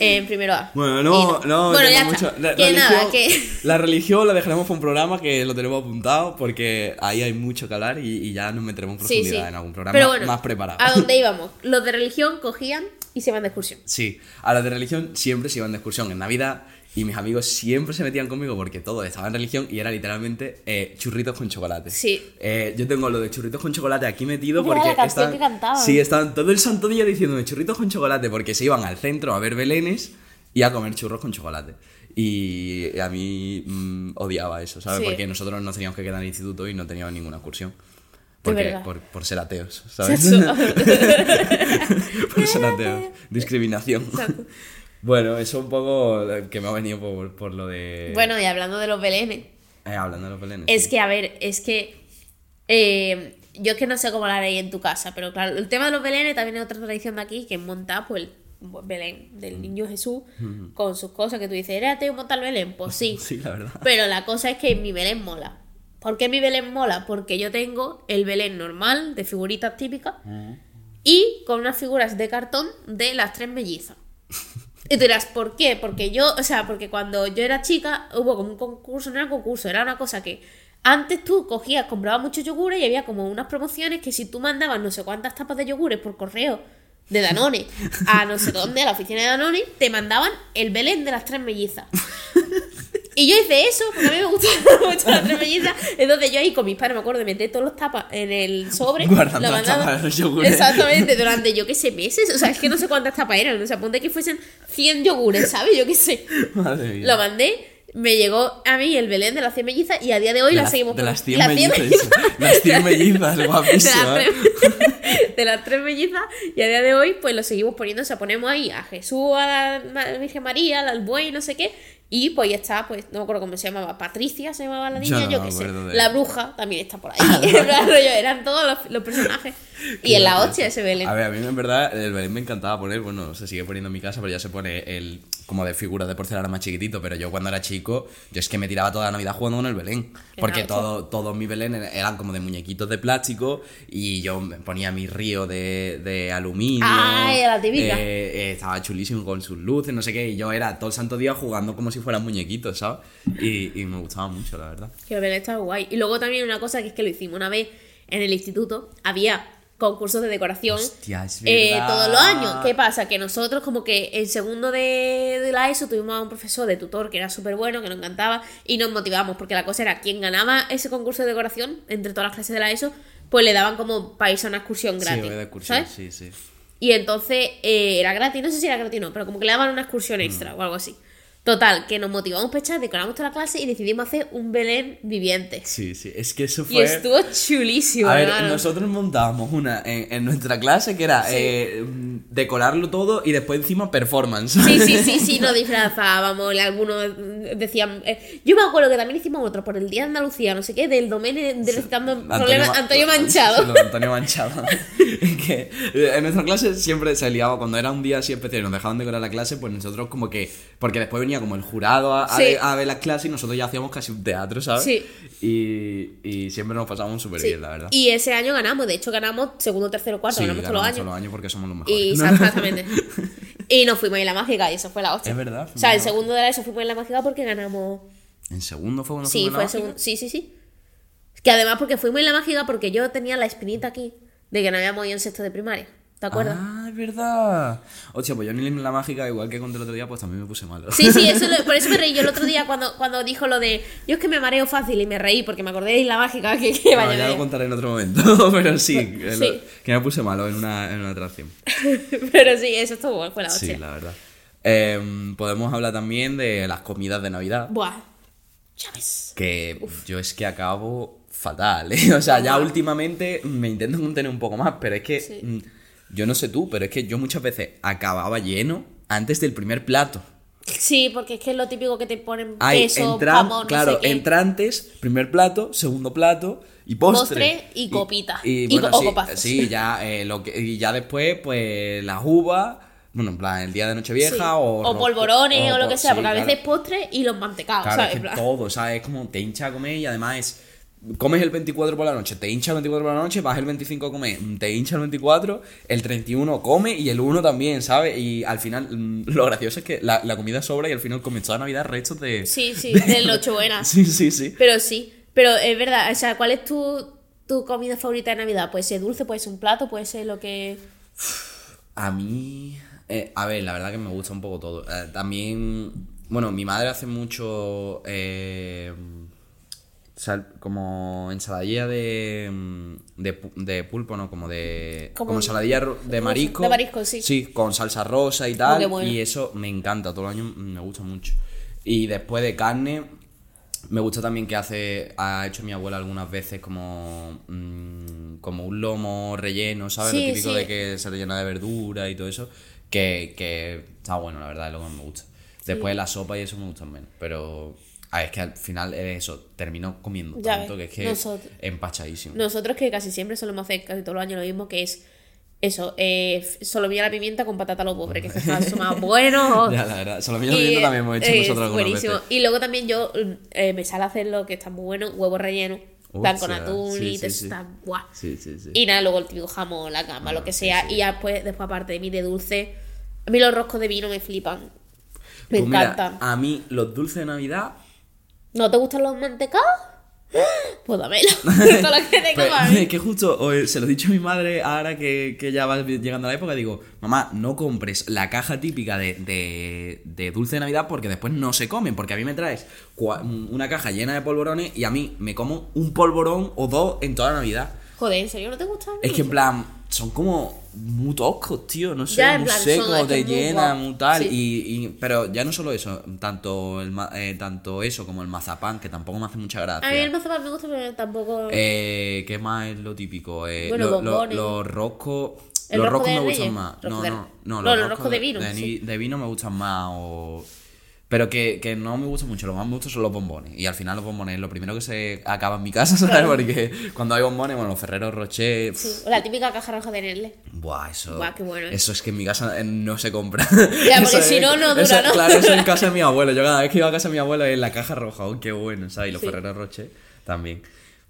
en primero A. Bueno, Y no, no, Bueno, ya mucho. está. La, que religión, nada, que. la religión la dejaremos para un programa que lo tenemos apuntado porque ahí hay mucho que hablar y, y ya nos meteremos en profundidad sí. en algún programa Pero bueno, más preparado. ¿A dónde íbamos? Los de religión cogían y se iban de excursión. Sí, a las de religión siempre se iban de excursión en Navidad y mis amigos siempre se metían conmigo porque todo estaba en religión y era literalmente eh, churritos con chocolate. Sí. Eh, yo tengo lo de churritos con chocolate aquí metido Era porque la estaban, que cantaban. sí, estaban todo el santo día diciéndome churritos con chocolate porque se iban al centro a ver belenes y a comer churros con chocolate. Y a mí mm, odiaba eso, ¿sabes? Sí. Porque nosotros nos teníamos que quedar en el instituto y no teníamos ninguna excursión. Porque, por, por ser ateos, ¿sabes? Por ser ateos. Discriminación. Bueno, eso un poco que me ha venido por, por lo de... bueno, y hablando de los belenes. Eh, hablando de los belenes. Es sí. que, a ver, es que. eh, yo es que no sé cómo lo haréis en tu casa, pero claro, el tema de los belenes también es otra tradición de aquí, que es montar pues, el Belén Mm. del niño Jesús con sus cosas que tú dices, ¿eres ateo montar el Belén? Pues sí. Sí, la verdad. Pero la cosa es que mi Belén mola. ¿Por qué mi Belén mola? Porque yo tengo el Belén normal, de figuritas típicas, y con unas figuras de cartón de las tres mellizas. Y tú dirás, ¿por qué? Porque yo, o sea, porque cuando yo era chica hubo como un concurso, no era un concurso, era una cosa que antes tú cogías, comprabas muchos yogures y había como unas promociones que si tú mandabas no sé cuántas tapas de yogures por correo de Danone a no sé dónde, a la oficina de Danone, te mandaban el Belén de las tres mellizas. Y yo hice eso, porque a mí me gustaban mucho las tres mellizas. Entonces yo ahí con mis padres me acuerdo de meter todos los tapas en el sobre. Guardando mandaba- de los yogures. Exactamente, durante yo qué sé, meses. O sea, es que no sé cuántas tapas eran. O sea, ponte que fuesen 100 yogures, ¿sabes? Yo qué sé. Madre mía. Lo mandé, me llegó a mí el Belén de las 100 mellizas y a día de hoy de la las, seguimos de las 100 las mellizas. Las 100 mellizas, de guapísima. las, tres, de las tres mellizas y a día de hoy pues lo seguimos poniendo, o sea, ponemos ahí a Jesús, a la Virgen María, al buey, no sé qué, y pues ya está, pues no me acuerdo cómo se llamaba, Patricia se llamaba la Yo niña, no yo, qué sé, de- la bruja también está por ahí, eran todos los, los personajes, y en la hostia ese Belén. A ver, a mí en verdad el Belén me encantaba poner, bueno, se sigue poniendo en mi casa, pero ya se pone el como de figuras de porcelana más chiquitito, pero yo cuando era chico, yo es que me tiraba toda la Navidad jugando con el Belén, porque todo, todos mis Belén eran como de muñequitos de plástico y yo me ponía mi río de, de aluminio. Ay, la típica. eh, eh, estaba chulísimo con sus luces, no sé qué, y yo era todo el santo día jugando como si fueran muñequitos, ¿sabes? Y, y me gustaba mucho, la verdad. Que Belén estaba guay. Y luego también una cosa que es que lo hicimos una vez en el instituto, había concursos de decoración Hostia, es eh, todos los años. ¿Qué pasa? Que nosotros como que en segundo de, de la ESO tuvimos a un profesor de tutor que era súper bueno, que nos encantaba y nos motivamos porque la cosa era quien ganaba ese concurso de decoración entre todas las clases de la ESO, pues le daban como para irse a una excursión gratis. Sí, excursión, ¿sabes? sí, sí. Y entonces eh, era gratis, no sé si era gratis o no, pero como que le daban una excursión extra o algo así. Total, que nos motivamos para echar, decoramos toda la clase y decidimos hacer un Belén viviente. Sí, sí, es que eso Y fue... estuvo chulísimo, A ver, hermano. nosotros montábamos una en, en nuestra clase que era eh, mm, decorarlo todo y después encima performance. Sí, sí, sí, sí, nos disfrazábamos. Algunos decían. eh, yo me acuerdo que también hicimos otro por el Día de Andalucía, no sé qué, del domenio de recitando. Ma- Antonio Sí, Manchado. de Antonio Manchado. Que eh, en nuestra clase siempre se liaba, cuando era un día así especial y nos dejaban decorar la clase, pues nosotros como que, porque después venía como el jurado a, Sí. ver, a ver las clases y nosotros ya hacíamos casi un teatro, ¿sabes? Sí. Y, y siempre nos pasábamos súper Sí. bien, la verdad. Y ese año ganamos, de hecho ganamos segundo, tercero, cuarto, Sí, ganamos todos los ganamos años. porque somos los mejores. Y exactamente. y nos fuimos en la mágica y eso fue la hostia. Es verdad, O sea, el en segundo de la ESO fuimos en la mágica porque ganamos. ¿En segundo fue cuando Sí, fuimos fue la segundo. Sí, sí, sí. Que además porque fuimos en la mágica porque yo tenía la espinita aquí de que no habíamos ido en sexto de primaria. ¿Te acuerdas? Ah, es verdad. Hostia, pues yo ni en la mágica, igual que conté el otro día, pues también me puse malo. Sí, sí, eso lo- por eso me reí yo el otro día cuando, cuando dijo lo de yo es que me mareo fácil y me reí porque me acordé de Isla Mágica que, que No, vaya ya lo contaré en otro momento, pero sí, que, Sí. lo- que me puse malo en una, en una atracción. Pero sí, eso estuvo bueno, fue la Sí, hostia. la verdad. Em, podemos hablar también de las comidas de Navidad, Buah. Ya ves. que yo es que acabo fatal, ¿eh? O sea, ya últimamente me intento contener un poco más, pero es que Sí. Yo no sé tú, pero es que yo muchas veces acababa lleno antes del primer plato. Sí, porque es que es lo típico que te ponen Hay queso, entran- jamón, no claro, sé qué. entrantes, primer plato, segundo plato y postre. Postre y copita. Y, Y bueno, o sí, copazos. sí, ya, eh, lo que, y ya después, pues las uvas, bueno, en plan, el día de Nochevieja Sí. o... o ro- polvorones o, lo que sea, sí, porque a veces postre y los mantecados, Claro, ¿sabes? es que todo, ¿sabes? Es como te hincha a comer y además es. Comes el 24 por la noche, te hincha el 24 por la noche, vas el 25 a comer, te hincha el 24, el 31 come y el 1 también, ¿sabes? Y al final, mm, lo gracioso es que la, la comida sobra y al final comes toda Navidad restos de. Sí, sí, de- del Nochebuena. Sí, sí, sí. Pero sí, pero es verdad, o sea, ¿cuál es tu, tu comida favorita de Navidad? Puede ser dulce, puede ser un plato, puede ser lo que... A mí. eh, a ver, la verdad que me gusta un poco todo. Eh, también. Bueno, mi madre hace mucho. eh, sal- como ensaladilla de, mm, de, de pulpo, ¿no? Como de. Como- Como, ensaladilla de marisco. de marisco, sí. Sí, con salsa rosa y tal. qué bueno. Y eso me encanta, todo el año me gusta mucho. Y después de carne. Me gusta también que hace, ha hecho mi abuela algunas veces como, mm, como un lomo relleno, ¿sabes? Sí, lo típico sí. de que se rellena de verdura y todo eso, que, que está bueno, la verdad, es lo que me gusta. Después la sopa y eso me gustan menos, pero ah, es que al final es eso, termino comiendo Ya tanto ves, que es que nosotros- empachadísimo. Nosotros que casi siempre solemos hacer casi todos los años lo mismo, que es eso, eh, solomillo a la pimienta con patata a lo pobre, que es está más bueno. Ya, la verdad, solomillo a la pimienta también hemos hecho eh, nosotros buenísimo. veces. Y luego también yo eh, me sale a hacer lo que está muy bueno, huevo relleno, plan con Hostia, atún sí, y sí, te sí. está guau. Y nada, luego el típico jamón, la gamba, lo que Ah, sea. Y ya después, después, aparte de mí, de dulce, a mí los roscos de vino me flipan. Me Pues mira, encantan. a mí los dulces de Navidad ¿No te gustan los mantecados? Pues dámelo. Todo lo que tengo Pues, para mí. es que justo hoy se lo he dicho a mi madre ahora que, que ya va llegando la época, digo, mamá, no compres la caja típica de, de, de dulce de Navidad porque después no se comen, porque a mí me traes una caja llena de polvorones y a mí me como un polvorón o dos en toda la Navidad. Joder, ¿en serio no te gustan? Es que en plan, son como muy toscos, tío, no sé, Ya, muy plan, secos, te llenan, muy tal, Sí. y, y- pero ya no solo eso, tanto, el, eh, tanto eso como el mazapán, que tampoco me hace mucha gracia. A mí el mazapán me gusta, pero tampoco... Eh, ¿Qué más es lo típico? Eh, Bueno, lo- lo- los roscos. ¿El los rosco roscos me gustan más. No, no, no. Los roscos de vino, De, sí. de vino me gustan más. O... Pero que, que no me gustan mucho. Lo más me gustan son los bombones. Y al final los bombones es lo primero que se acaba en mi casa, ¿sabes? Porque cuando hay bombones, bueno, los Ferreros Rocher. Sí, o la típica caja roja de Nestlé. Buah, eso. Buah, qué bueno. Eso es que en mi casa eh, no se compra. Ya, porque Eso si es- no, no dura, eso- ¿no? Claro, eso en casa de mi abuelo. Yo cada vez que iba a casa de mi abuelo es la caja roja. Oh, qué bueno, ¿sabes? Y los Sí. Ferreros Rocher también.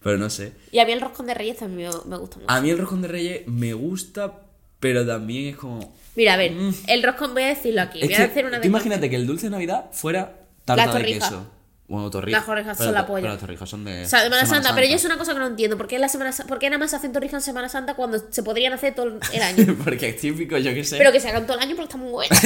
Pero no sé. Y a mí el roscón de Reyes también me, me gusta mucho. A mí el roscón de reyes me gusta, pero también es como... Mira, a ver, el roscón voy a decirlo aquí. Mm. Es voy a hacer una tú imagínate que el dulce de Navidad fuera tarta de queso. Bueno, torrijas. Las torrijas son la polla. Pero las torrijas son de. O sea, Semana, Santa, pero yo es una cosa que no entiendo. ¿Por qué, la semana, ¿Por qué nada más hacen torrijas en Semana Santa cuando se podrían hacer todo el año? Porque es típico, yo qué sé. Pero que se hagan todo el año porque está muy bueno.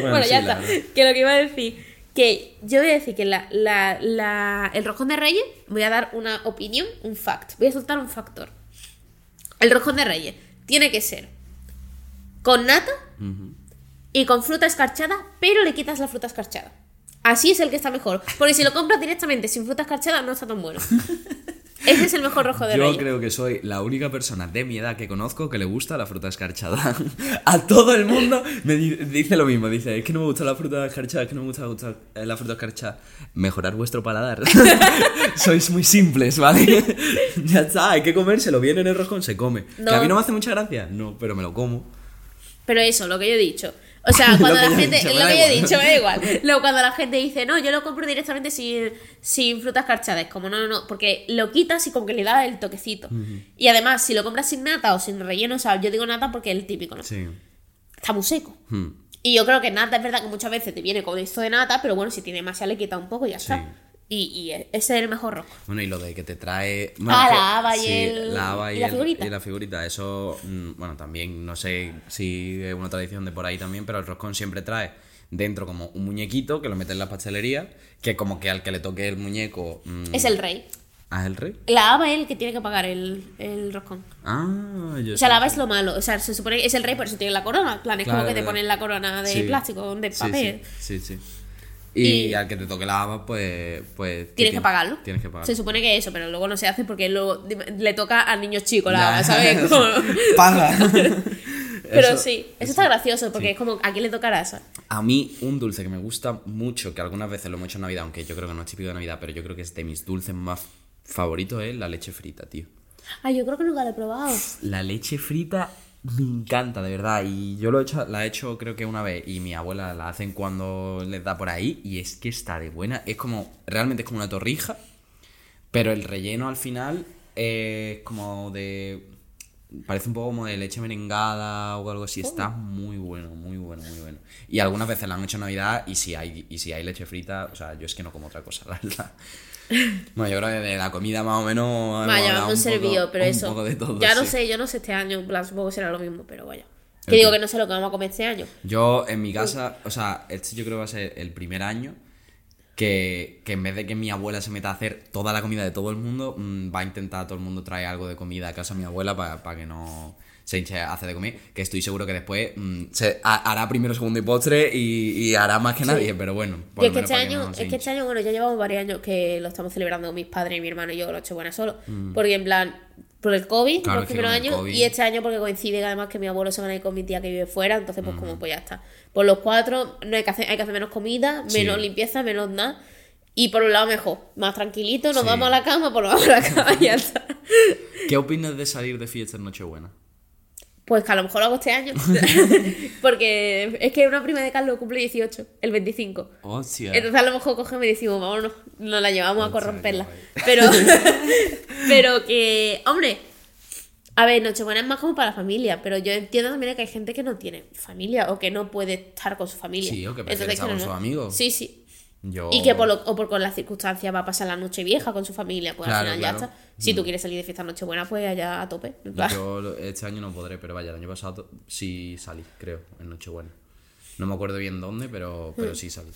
bueno, sí, ya está. verdad. Que lo que iba a decir, que yo voy a decir que la, la, la- el roscón de reyes, voy a dar una opinión, un fact. Voy a soltar un factor. El roscón de reyes tiene que ser con nata y con fruta escarchada, pero le quitas la fruta escarchada. Así es el que está mejor. Porque si lo compras directamente sin fruta escarchada, no está tan bueno. Ese es el mejor rojo de Yo creo que soy la única persona de mi edad que conozco que le gusta la fruta escarchada. A todo el mundo me di- dice lo mismo. Dice, es que no me gusta la fruta escarchada, es que no me gusta gusta, eh, la fruta escarchada. Mejorar vuestro paladar. Sois muy simples, ¿vale? ya está, hay que comérselo. Viene en el roscón, se come. No. ¿Que a mí no me hace mucha gracia? No, pero me lo como. Pero eso, lo que yo he dicho. O sea, cuando la gente. dicho, lo que yo he dicho, me da igual. Luego, cuando la gente dice, no, yo lo compro directamente sin, sin frutas escarchadas. Es como, no, no, no. Porque lo quitas y como que le da el toquecito. Y además, si lo compras sin nata o sin relleno, o sea, yo digo nata porque es el típico, ¿no? Sí. Está muy seco. Hmm. Y yo creo que nata es verdad que muchas veces te viene con esto de nata, pero bueno, si tiene demasiado le quita un poco y ya está. Y, y ese es el mejor rojo. Bueno, y lo de que te trae. Ah, la haba y el- La haba y, y la figurita. y la figurita. Eso, mm, bueno, también, no sé si es una tradición de por ahí también, pero el roscón siempre trae dentro como un muñequito que lo mete en la pastelería, que como que al que le toque el muñeco. mm, Es el rey. ¿Ah, es el rey? La haba es el que tiene que pagar el, el roscón. Ah, yo O sea, la haba es lo malo. O sea, se supone que es el rey, por eso tiene la corona. Plan, es Claro, como que te ponen la corona de Sí. plástico, de Sí, papel. Sí, sí. sí. Y, Y- al que te toque la haba, pues. pues Tienes que pagarlo. Tienes que pagarlo. Se supone que eso, pero luego no se hace porque luego le toca a niños chicos la haba, ¿sabes? Como- Paga. Pero Eso- sí, eso está gracioso porque es como, ¿a quién le tocará eso? A mí, un dulce que me gusta mucho, que algunas veces lo hemos hecho en Navidad, aunque yo creo que no es típico de Navidad, pero yo creo que es de mis dulces más favoritos, es la leche frita, tío. Ay, yo creo que nunca lo he probado. La leche frita me encanta, de verdad. Y yo lo he hecho, la he hecho creo que una vez, y mi abuela la hacen cuando les da por ahí, y es que está de buena. Es como, realmente es como una torrija, pero el relleno al final es como de... Parece un poco como de leche merengada o algo así. Está muy bueno, muy bueno, muy bueno. Y algunas veces la han hecho en Navidad y si hay, y si hay leche frita, o sea, yo es que no como otra cosa, la verdad. Bueno, yo creo que de la comida más o menos... Vaya, hemos un poco- servido, pero un eso. poco de todo, ya no sí. sé, yo no sé este año, en plan, supongo que será lo mismo, pero vaya. ¿El Que digo que no sé lo que vamos a comer este año. Yo en mi casa, o sea, este yo creo que va a ser el primer año que, que en vez de que mi abuela se meta a hacer toda la comida de todo el mundo, mm, va a intentar todo el mundo traer algo de comida a casa a mi abuela para que no se hinche a hacer de comer, que estoy seguro que después mm, se hará primero, segundo y postre y, y hará más que nadie, pero bueno. por Y lo es que este año, no es que este año, bueno, ya llevamos varios años que lo estamos celebrando mis padres, mi hermano y yo, Nochebuena solo. Mm. Porque en plan, por el COVID, Claro, los que primeros años, COVID- y este año porque coincide además que mi abuelo se va a ir con mi tía que vive fuera, entonces pues Mm. como pues ya está. Por los cuatro no hay que hacer, hay que hacer menos comida, Sí. menos limpieza, menos nada. Y por un lado mejor, más tranquilito, nos Sí. vamos a la cama, pues nos vamos a la cama y ya está. ¿Qué opinas de salir de fiesta en Nochebuena? Pues que a lo mejor lo hago este año. Porque es que una prima de Carlos cumple 18, el 25. Hostia. Entonces a lo mejor cogemos y decimos, vámonos, nos la llevamos a corromperla. Pero, pero que, hombre, a ver, Nochebuena es más como para la familia, pero yo entiendo también que hay gente que no tiene familia o que no puede estar con su familia. Sí, o que prefiere estar que con no, sus amigos. Sí, sí. Yo... Y que por, lo- o por con las circunstancias va a pasar la noche vieja con su familia, pues Claro, al final claro. ya está. Si Mm. tú quieres salir de fiesta Nochebuena, pues allá a tope. Yo este año no podré, pero vaya, el año pasado sí salí, creo, en Nochebuena. No me acuerdo bien dónde, pero, pero Mm. sí salí.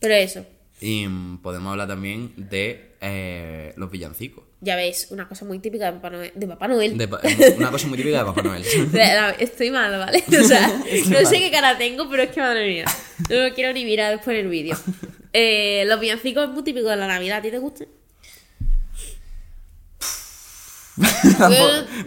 Pero eso, Y mm, podemos hablar también de eh, los villancicos. ya veis, una cosa muy típica de Papá Noel. De Papá Noel. De una cosa muy típica de Papá Noel. Estoy mal, ¿vale? O sea, no sé qué cara tengo, pero es que madre mía. No lo quiero ni mirar después en el vídeo. Eh, los villancicos es muy típico de la Navidad. ¿A ti te gustan?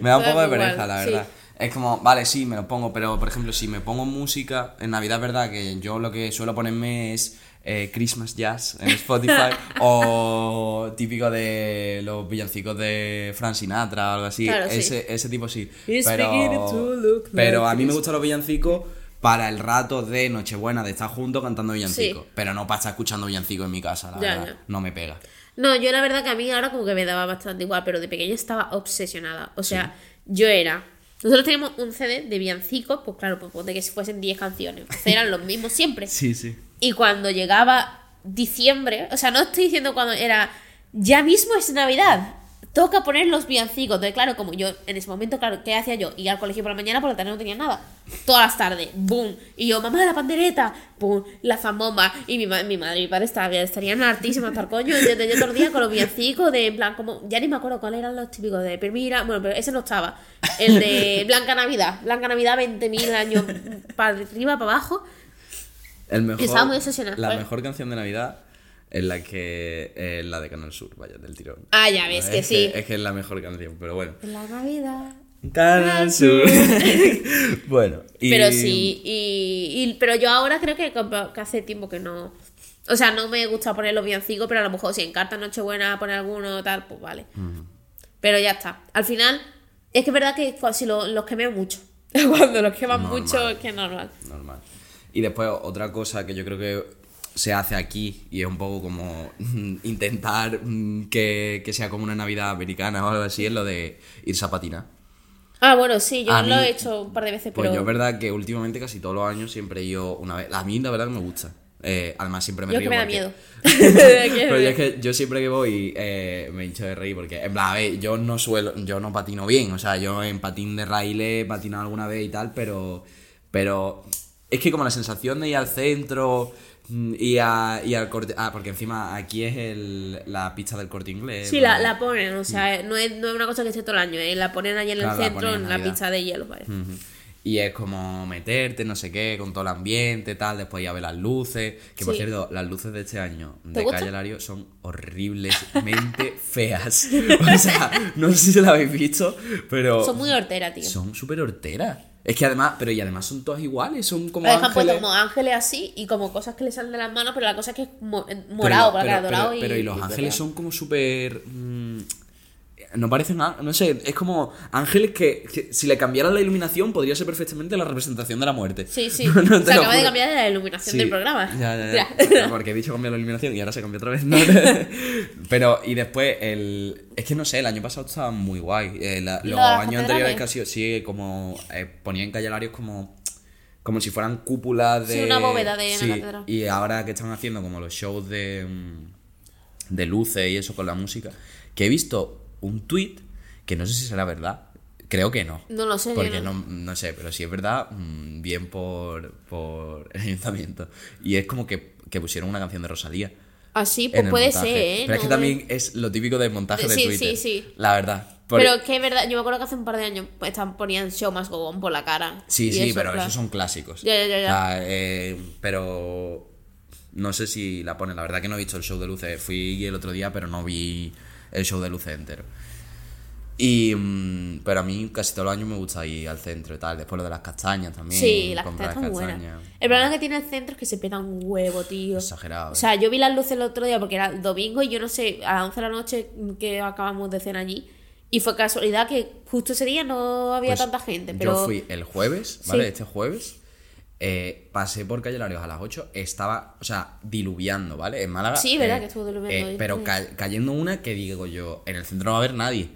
me da un poco- de pereza, la sí. verdad. Es como, vale, sí, me lo pongo, pero por ejemplo, si me pongo música, en Navidad verdad que yo lo que suelo ponerme es eh, Christmas Jazz en Spotify o típico de los villancicos de Frank Sinatra o algo así. Claro, sí. ese, ese tipo sí. Pero, pero a mí me gustan los villancicos para el rato de Nochebuena, de estar juntos cantando villancicos. Sí. Pero no para estar escuchando villancicos en mi casa, la Ya, verdad. ya. No me pega. No, yo la verdad que a mí ahora como que me daba bastante igual, pero de pequeña estaba obsesionada. O sea, yo era... Nosotros teníamos un CD de villancicos, pues claro, pues de que si fuesen 10 canciones. Entonces eran los mismos siempre. Sí, sí. Y cuando llegaba diciembre, o sea, no estoy diciendo cuando era, ya mismo es Navidad. Toca poner los villancicos. Entonces, claro, como yo en ese momento, claro, ¿qué hacía yo? Ir al colegio por la mañana, por la tarde no tenía nada. Todas las tardes, boom. Y yo, mamá, la pandereta, boom, la zambomba. Y mi, ma- mi madre y mi padre estaban, estarían hartísimos hasta el coño. Y yo, yo todo el día con los villancicos de, en plan, como, ya ni me acuerdo cuáles eran los típicos de Permira. Bueno, pero ese no estaba. El de Blanca Navidad. Blanca Navidad, 20.000 años para arriba, para abajo. El mejor, Estaba muy obsesionada. La mejor canción de Navidad es la que es la de Canal Sur, vaya, del tirón. Ah, ya ves que es sí. es que es la mejor canción, pero bueno. La Navidad. Canal Sur. bueno, y... Pero sí, y, y- pero yo ahora creo que, que hace tiempo que no. O sea, no me gusta poner los villancicos, pero a lo mejor si en carta Nochebuena poner alguno tal, pues vale. Pero ya está. Al final, es que es verdad que si lo- los quemé mucho. Cuando los queman Normal. mucho es que es normal. Normal. Y después otra cosa que yo creo que se hace aquí y es un poco como intentar mm, que, que sea como una Navidad americana o algo así es lo de irse a patinar. Ah, bueno, sí, yo A lo mí- he hecho un par de veces, Pues pero yo es verdad que últimamente casi todos los años siempre he ido una vez. A mí la verdad que me gusta. Eh, además siempre me yo río que me da miedo. Pero yo es que yo siempre que voy eh, me hincho de reír porque, en plan, a ver, yo no suelo, yo no patino bien, o sea, yo en patín de raíl he patinado alguna vez y tal, pero, pero es que como la sensación de ir al centro y, a, y al corte, ah, porque encima aquí es el, la pista del corte inglés. Sí, la, la ponen, o sea, no es, no es una cosa que esté todo el año, eh, la ponen allí en el Claro, la centro, ponen en en la pista de hielo, vale. Ujú. Y es como meterte, no sé qué, con todo el ambiente, tal, después ya ver las luces. Que por cierto, las luces de este año ¿Te de? Calle Lario son horriblemente feas. O sea, no sé si las habéis visto, pero. Son muy horteras, tío. Son súper horteras. Es que además, pero y además son todas iguales, son como Lo dejan puesto ángeles. como ángeles así y como cosas que le salen de las manos, pero la cosa es que es mo- Pero morado, para pero, cara dorado pero- y. pero y los y ángeles son como súper. mm, no parecen nada, no sé, es como ángeles que, que si le cambiaran la iluminación podría ser perfectamente la representación de la muerte. Sí, sí. No, se acaba de cambiar la iluminación Sí. del programa. Ya, ya, Ya. Porque he dicho cambiar la iluminación y ahora se cambia otra vez. ¿no? Pero, y después, el. Es que no sé, el año pasado estaba muy guay. Eh, la- ¿Lo los años anteriores sido, sí, como. Eh, ponía en callalarios como. Como si fueran cúpulas de. Sí, una bóveda de Sí, catedral. Y ahora que están haciendo como los shows de. mm, de luces y eso con la música. Que he visto un tweet que no sé si será verdad. Creo que no. No lo sé, Porque no. no, no sé, pero si es verdad, mm, bien por, por el ayuntamiento. Y es como que, que pusieron una canción de Rosalía. Así, en pues puede montaje. ser, ¿eh? Pero es que también es lo típico del montaje de Sí, Twitter. sí, sí. La verdad. Pero es que es verdad, yo me acuerdo que hace un par de años pues, ponían show más go on por la cara. Sí, sí, eso, pero claro. esos son clásicos. Ya, ya, ya, ya. O sea, eh, pero no sé si la ponen. La verdad que no he visto el show de luces. Fui el otro día, pero no vi el show de luces entero. Y, mm, pero a mí casi todos los años me gusta ir al centro y tal. Después lo de las castañas también. Sí, las castañas están buenas. El problema que tiene el centro es que se peta un huevo, tío. Exagerado. O sea, yo vi las luces el otro día porque era domingo y yo no sé, a las 11 de la noche que acabamos de cenar allí. Y fue casualidad que justo ese día no había Pues tanta gente. Pero Yo fui el jueves, ¿vale? Sí. Este jueves. Eh, pasé por Calle Larios a las 8. Estaba, o sea, diluviando, ¿vale? En Málaga. Sí, verdad eh, que estuvo diluviando eh, pero ca- cayendo una que digo yo, en el centro no va a haber nadie.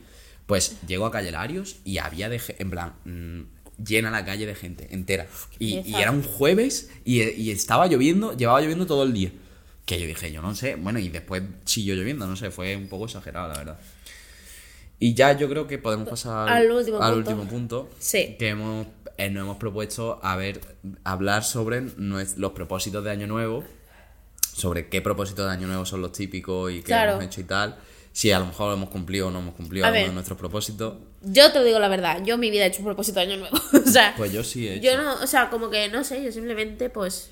Pues llego a Calle Larios y había de en plan, mm, llena la calle de gente entera. Y, y era un jueves y, y estaba lloviendo, llevaba lloviendo todo el día. Que yo dije, yo no sé. Bueno, y después siguió lloviendo, no sé, fue un poco exagerado, la verdad. Y ya yo creo que podemos pasar Al último al punto. último punto. Sí. Que hemos, eh, nos hemos propuesto a ver, hablar sobre los propósitos de Año Nuevo. Sobre qué propósitos de Año Nuevo son los típicos y qué Claro. hemos hecho y tal. Si a lo mejor hemos cumplido o no hemos cumplido A alguno ver. de nuestros propósitos. yo te lo digo la verdad, yo en mi vida he hecho un propósito de año nuevo. o sea, Pues yo sí he hecho. yo no, o sea, como que no sé, yo simplemente pues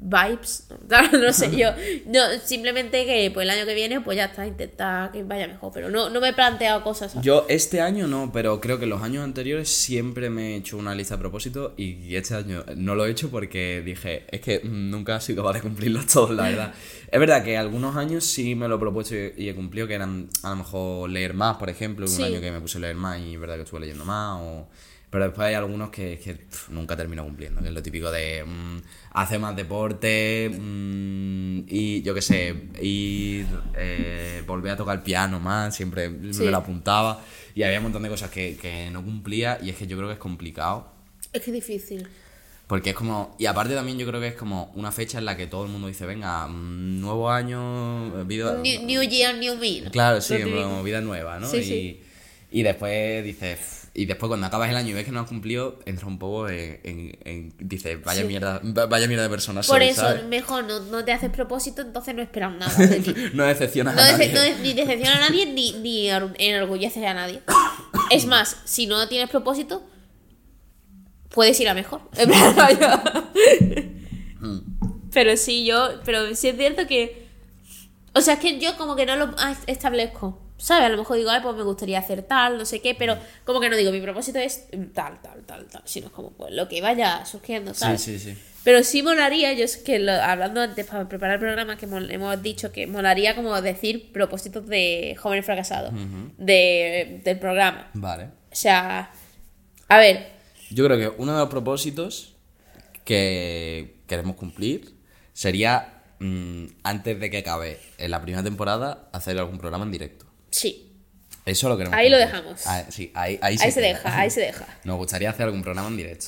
vibes, no sé, yo no simplemente que pues el año que viene pues ya está, intentar que vaya mejor, pero no no me he planteado cosas. ¿sabes? Yo este año no, pero creo que los años anteriores siempre me he hecho una lista de propósitos y este año no lo he hecho porque dije, es que nunca he sido capaz de cumplirlos todos, la verdad. es verdad que algunos años sí me lo he propuesto y he cumplido, que eran a lo mejor leer más, por ejemplo, Sí. un año que me puse a leer más y es verdad que estuve leyendo más, o... pero después hay algunos que, que, pf, nunca termino cumpliendo, que es lo típico de mm, hacer más deporte mm, y yo qué sé, ir, eh, volver a tocar el piano más, siempre Sí. me lo apuntaba y había un montón de cosas que, que no cumplía y es que yo creo que es complicado. Es que es difícil. Porque es como. Y aparte también yo creo que es como una fecha en la que todo el mundo dice, venga, mm, nuevo año, vida. New, new Year, New Me. Claro, sí, como vida nueva, ¿no? Sí, y, sí. y después dices. Y después cuando acabas el año y ves que no has cumplido, entras un poco en. en- en- dices, vaya Sí. mierda, va- vaya mierda de persona Por soy, eso, ¿sabes? mejor no, no te haces propósito, entonces no esperas nada de ti. no decepcionas No, a nadie. no de- ni decepciona a nadie ni, ni enorgulleces a nadie. Es más, si no tienes propósito, puedes ir a mejor. Vaya. Pero sí, yo. Pero sí es cierto que. O sea, es que yo como que no lo establezco. ¿Sabes? A lo mejor digo, ay, pues me gustaría hacer tal, no sé qué, pero como que no digo, mi propósito es tal, tal, tal, tal. Sino es como, pues lo que vaya surgiendo, Sí, ¿sabes? sí, sí. Pero sí molaría, yo es que lo- hablando antes para preparar el programa, que mol- hemos dicho que molaría como decir propósitos de jóvenes fracasados de, del programa. Vale. O sea, a ver, Yo creo que uno de los propósitos que queremos cumplir sería, mm, antes de que acabe en la primera temporada, hacer algún programa en directo. Sí, Eso lo queremos Ahí lo dejamos. Ah, sí, ahí, ahí, ahí se deja, ahí se deja. Nos gustaría hacer algún programa en directo.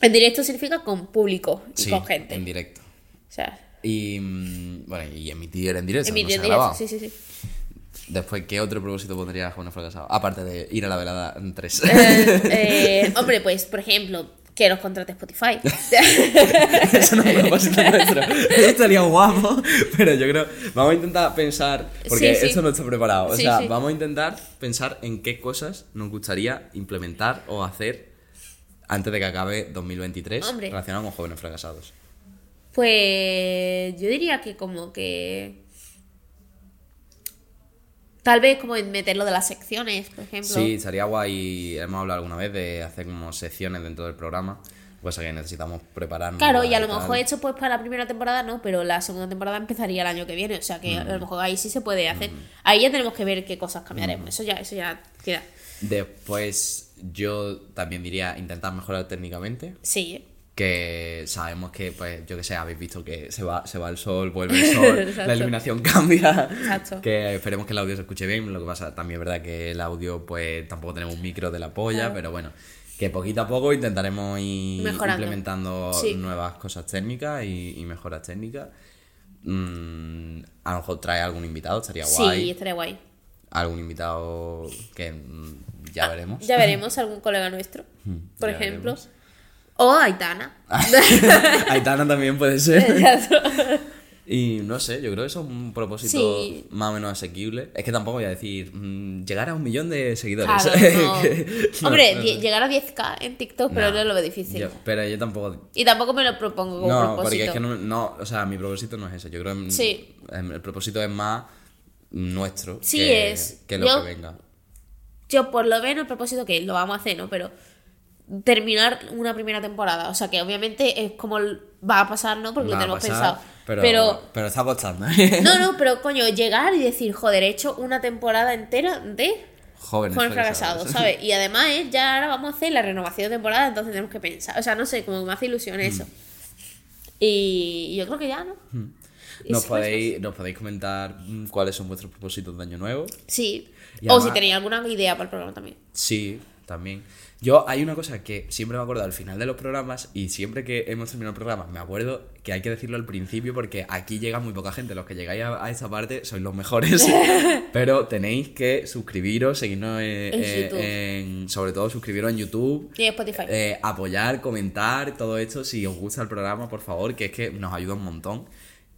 En directo significa con público y Sí, con gente. en directo. O sea, Y, mm, bueno, y emitir en directo. en no se ha directo, sí, sí, sí. Después, ¿qué otro propósito pondría Jóvenes Fracasados? Aparte de ir a la velada en tres. Eh, eh, hombre, pues, por ejemplo, que nos contrate Spotify. Eso no es un propósito nuestro. Eso estaría guapo, pero yo creo. Vamos a intentar pensar. Porque Sí, sí. esto no está preparado. O Sí, sea, vamos a intentar pensar en qué cosas nos gustaría implementar o hacer antes de que acabe 2023 Hombre. relacionado con jóvenes fracasados. Pues yo diría que como que... Tal vez como meterlo de las secciones, por ejemplo. Sí, estaría guay. Hemos hablado alguna vez de hacer como secciones dentro del programa. Pues que necesitamos prepararnos. Claro, y a lo mejor esto pues para la primera temporada no, pero la segunda temporada empezaría el año que viene, o sea que Mm. a lo mejor ahí sí se puede hacer. Ahí ya tenemos que ver qué cosas cambiaremos, eso ya eso ya queda. Después, yo también diría intentar mejorar técnicamente. Sí, ¿eh? Que sabemos que, pues, yo que sé, habéis visto que se va, se va el sol, vuelve el sol, la iluminación cambia. Exacto. Que esperemos que el audio se escuche bien. Lo que pasa, también es verdad que el audio, pues, tampoco tenemos un micro de la polla, Claro. pero bueno, que poquito a poco intentaremos ir Mejorando. implementando Sí. nuevas cosas técnicas y, y mejoras técnicas. Mm, a lo mejor trae algún invitado, estaría guay. sí, estaría guay. Algún invitado que mm, ya veremos. Ya veremos algún colega nuestro, por ya ejemplo. veremos. O Aitana. Aitana también puede ser. Exacto. Y no sé, yo creo que eso es un propósito Sí. más o menos asequible. Es que tampoco voy a decir mm, llegar a un millón de seguidores. Claro, no. Que- no, Hombre, no, llegar a 10k en TikTok, pero No, no lo veo difícil. yo- pero yo tampoco. Y tampoco me lo propongo como No, propósito. porque es que no, no, o sea, mi propósito no es ese. Yo creo que Sí. el propósito es más nuestro. Sí, que, es. Que lo Yo- que venga. Yo por lo menos el propósito que lo vamos a hacer, ¿no? Pero terminar una primera temporada. O sea que obviamente es como va a pasar, ¿no? Porque Va lo tenemos pasar, pensado. Pero, Pero, pero, está costando. ¿eh? no, no, pero coño, llegar y decir, joder, he hecho una temporada entera de Jóvenes, Jóvenes fracasados. fracasados, ¿sabes? Y además ya ahora vamos a hacer la renovación de temporada, entonces tenemos que pensar. O sea, no sé, como me hace ilusión eso. Y, y yo creo que ya, ¿no? Mm. Nos sí, podéis, nos podéis comentar mm, cuáles son vuestros propósitos de año nuevo. Sí. Y o además- si tenéis alguna idea para el programa también. Sí, también. Yo, hay una cosa que siempre me acuerdo al final de los programas y siempre que hemos terminado el programa, me acuerdo que hay que decirlo al principio porque aquí llega muy poca gente. Los que llegáis a, a esta parte sois los mejores. Pero tenéis que suscribiros, seguirnos en, sobre todo suscribiros en YouTube. Y en Spotify. eh, apoyar, comentar, todo esto. Si os gusta el programa, por favor, que es que nos ayuda un montón.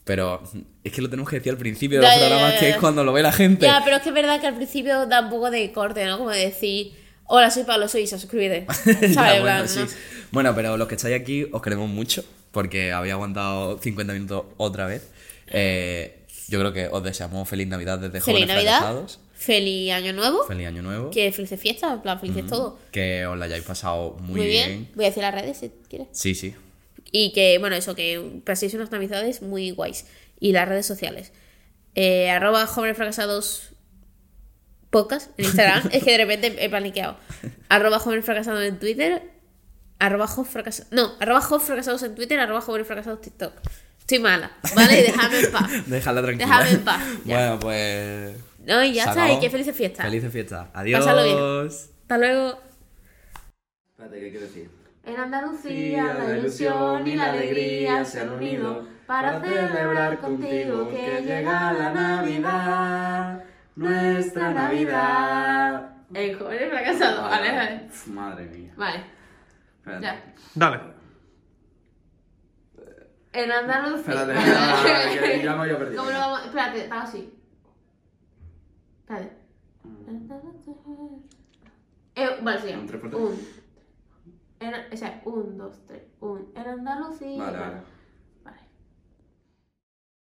Pero es que lo tenemos que decir al principio de los ya, programas, ya, que es cuando lo ve la gente. Ya, pero es que es verdad que al principio da un poco de corte, ¿no? Como de decir, hola, soy Pablo, soy Isa, suscríbete. Bueno, pero los que estáis aquí os queremos mucho porque habéis aguantado 50 minutos otra vez. Eh, yo creo que os deseamos feliz Navidad desde Feliz Jóvenes Navidad, Fracasados. feliz Año Nuevo, Feliz Año Nuevo. que felices fiestas, en plan, felices todo. Que os la hayáis pasado muy, Muy bien. bien. Voy a decir las redes si quieres. Sí, sí. Y que, bueno, eso, que paséis unas navidades muy guays. Y las redes sociales. Eh, arroba jóvenes fracasados podcast en Instagram. es que de repente he paniqueado. Arroba jóvenes fracasados en Twitter. Arroba jo fracasados. No, arroba jo fracasados en Twitter. Arroba jóvenes fracasados TikTok. Estoy mala, ¿vale? Y dejadme en paz. Déjala tranquila. Dejadme en paz, ya. Bueno, pues. No, y ya está. Y que felices fiestas. Felices fiestas. Adiós. Pásalo bien. Hasta luego. Espérate, ¿qué quiero decir? En Andalucía la ilusión y la alegría se han unido para celebrar contigo que llega la Navidad, nuestra Navidad. El joven fracasado, vale, vale. Madre mía. Vale, Espérate. ya. Dale. En Andalucía. Espérate, ya, que ya me había perdido. ¿Cómo lo vamos? Espérate, está así. Espérate. Eh, vale, sí. Un tres por tres. Un. En, o sea, un, dos, tres. Un. En Andalucía. Vale, vale.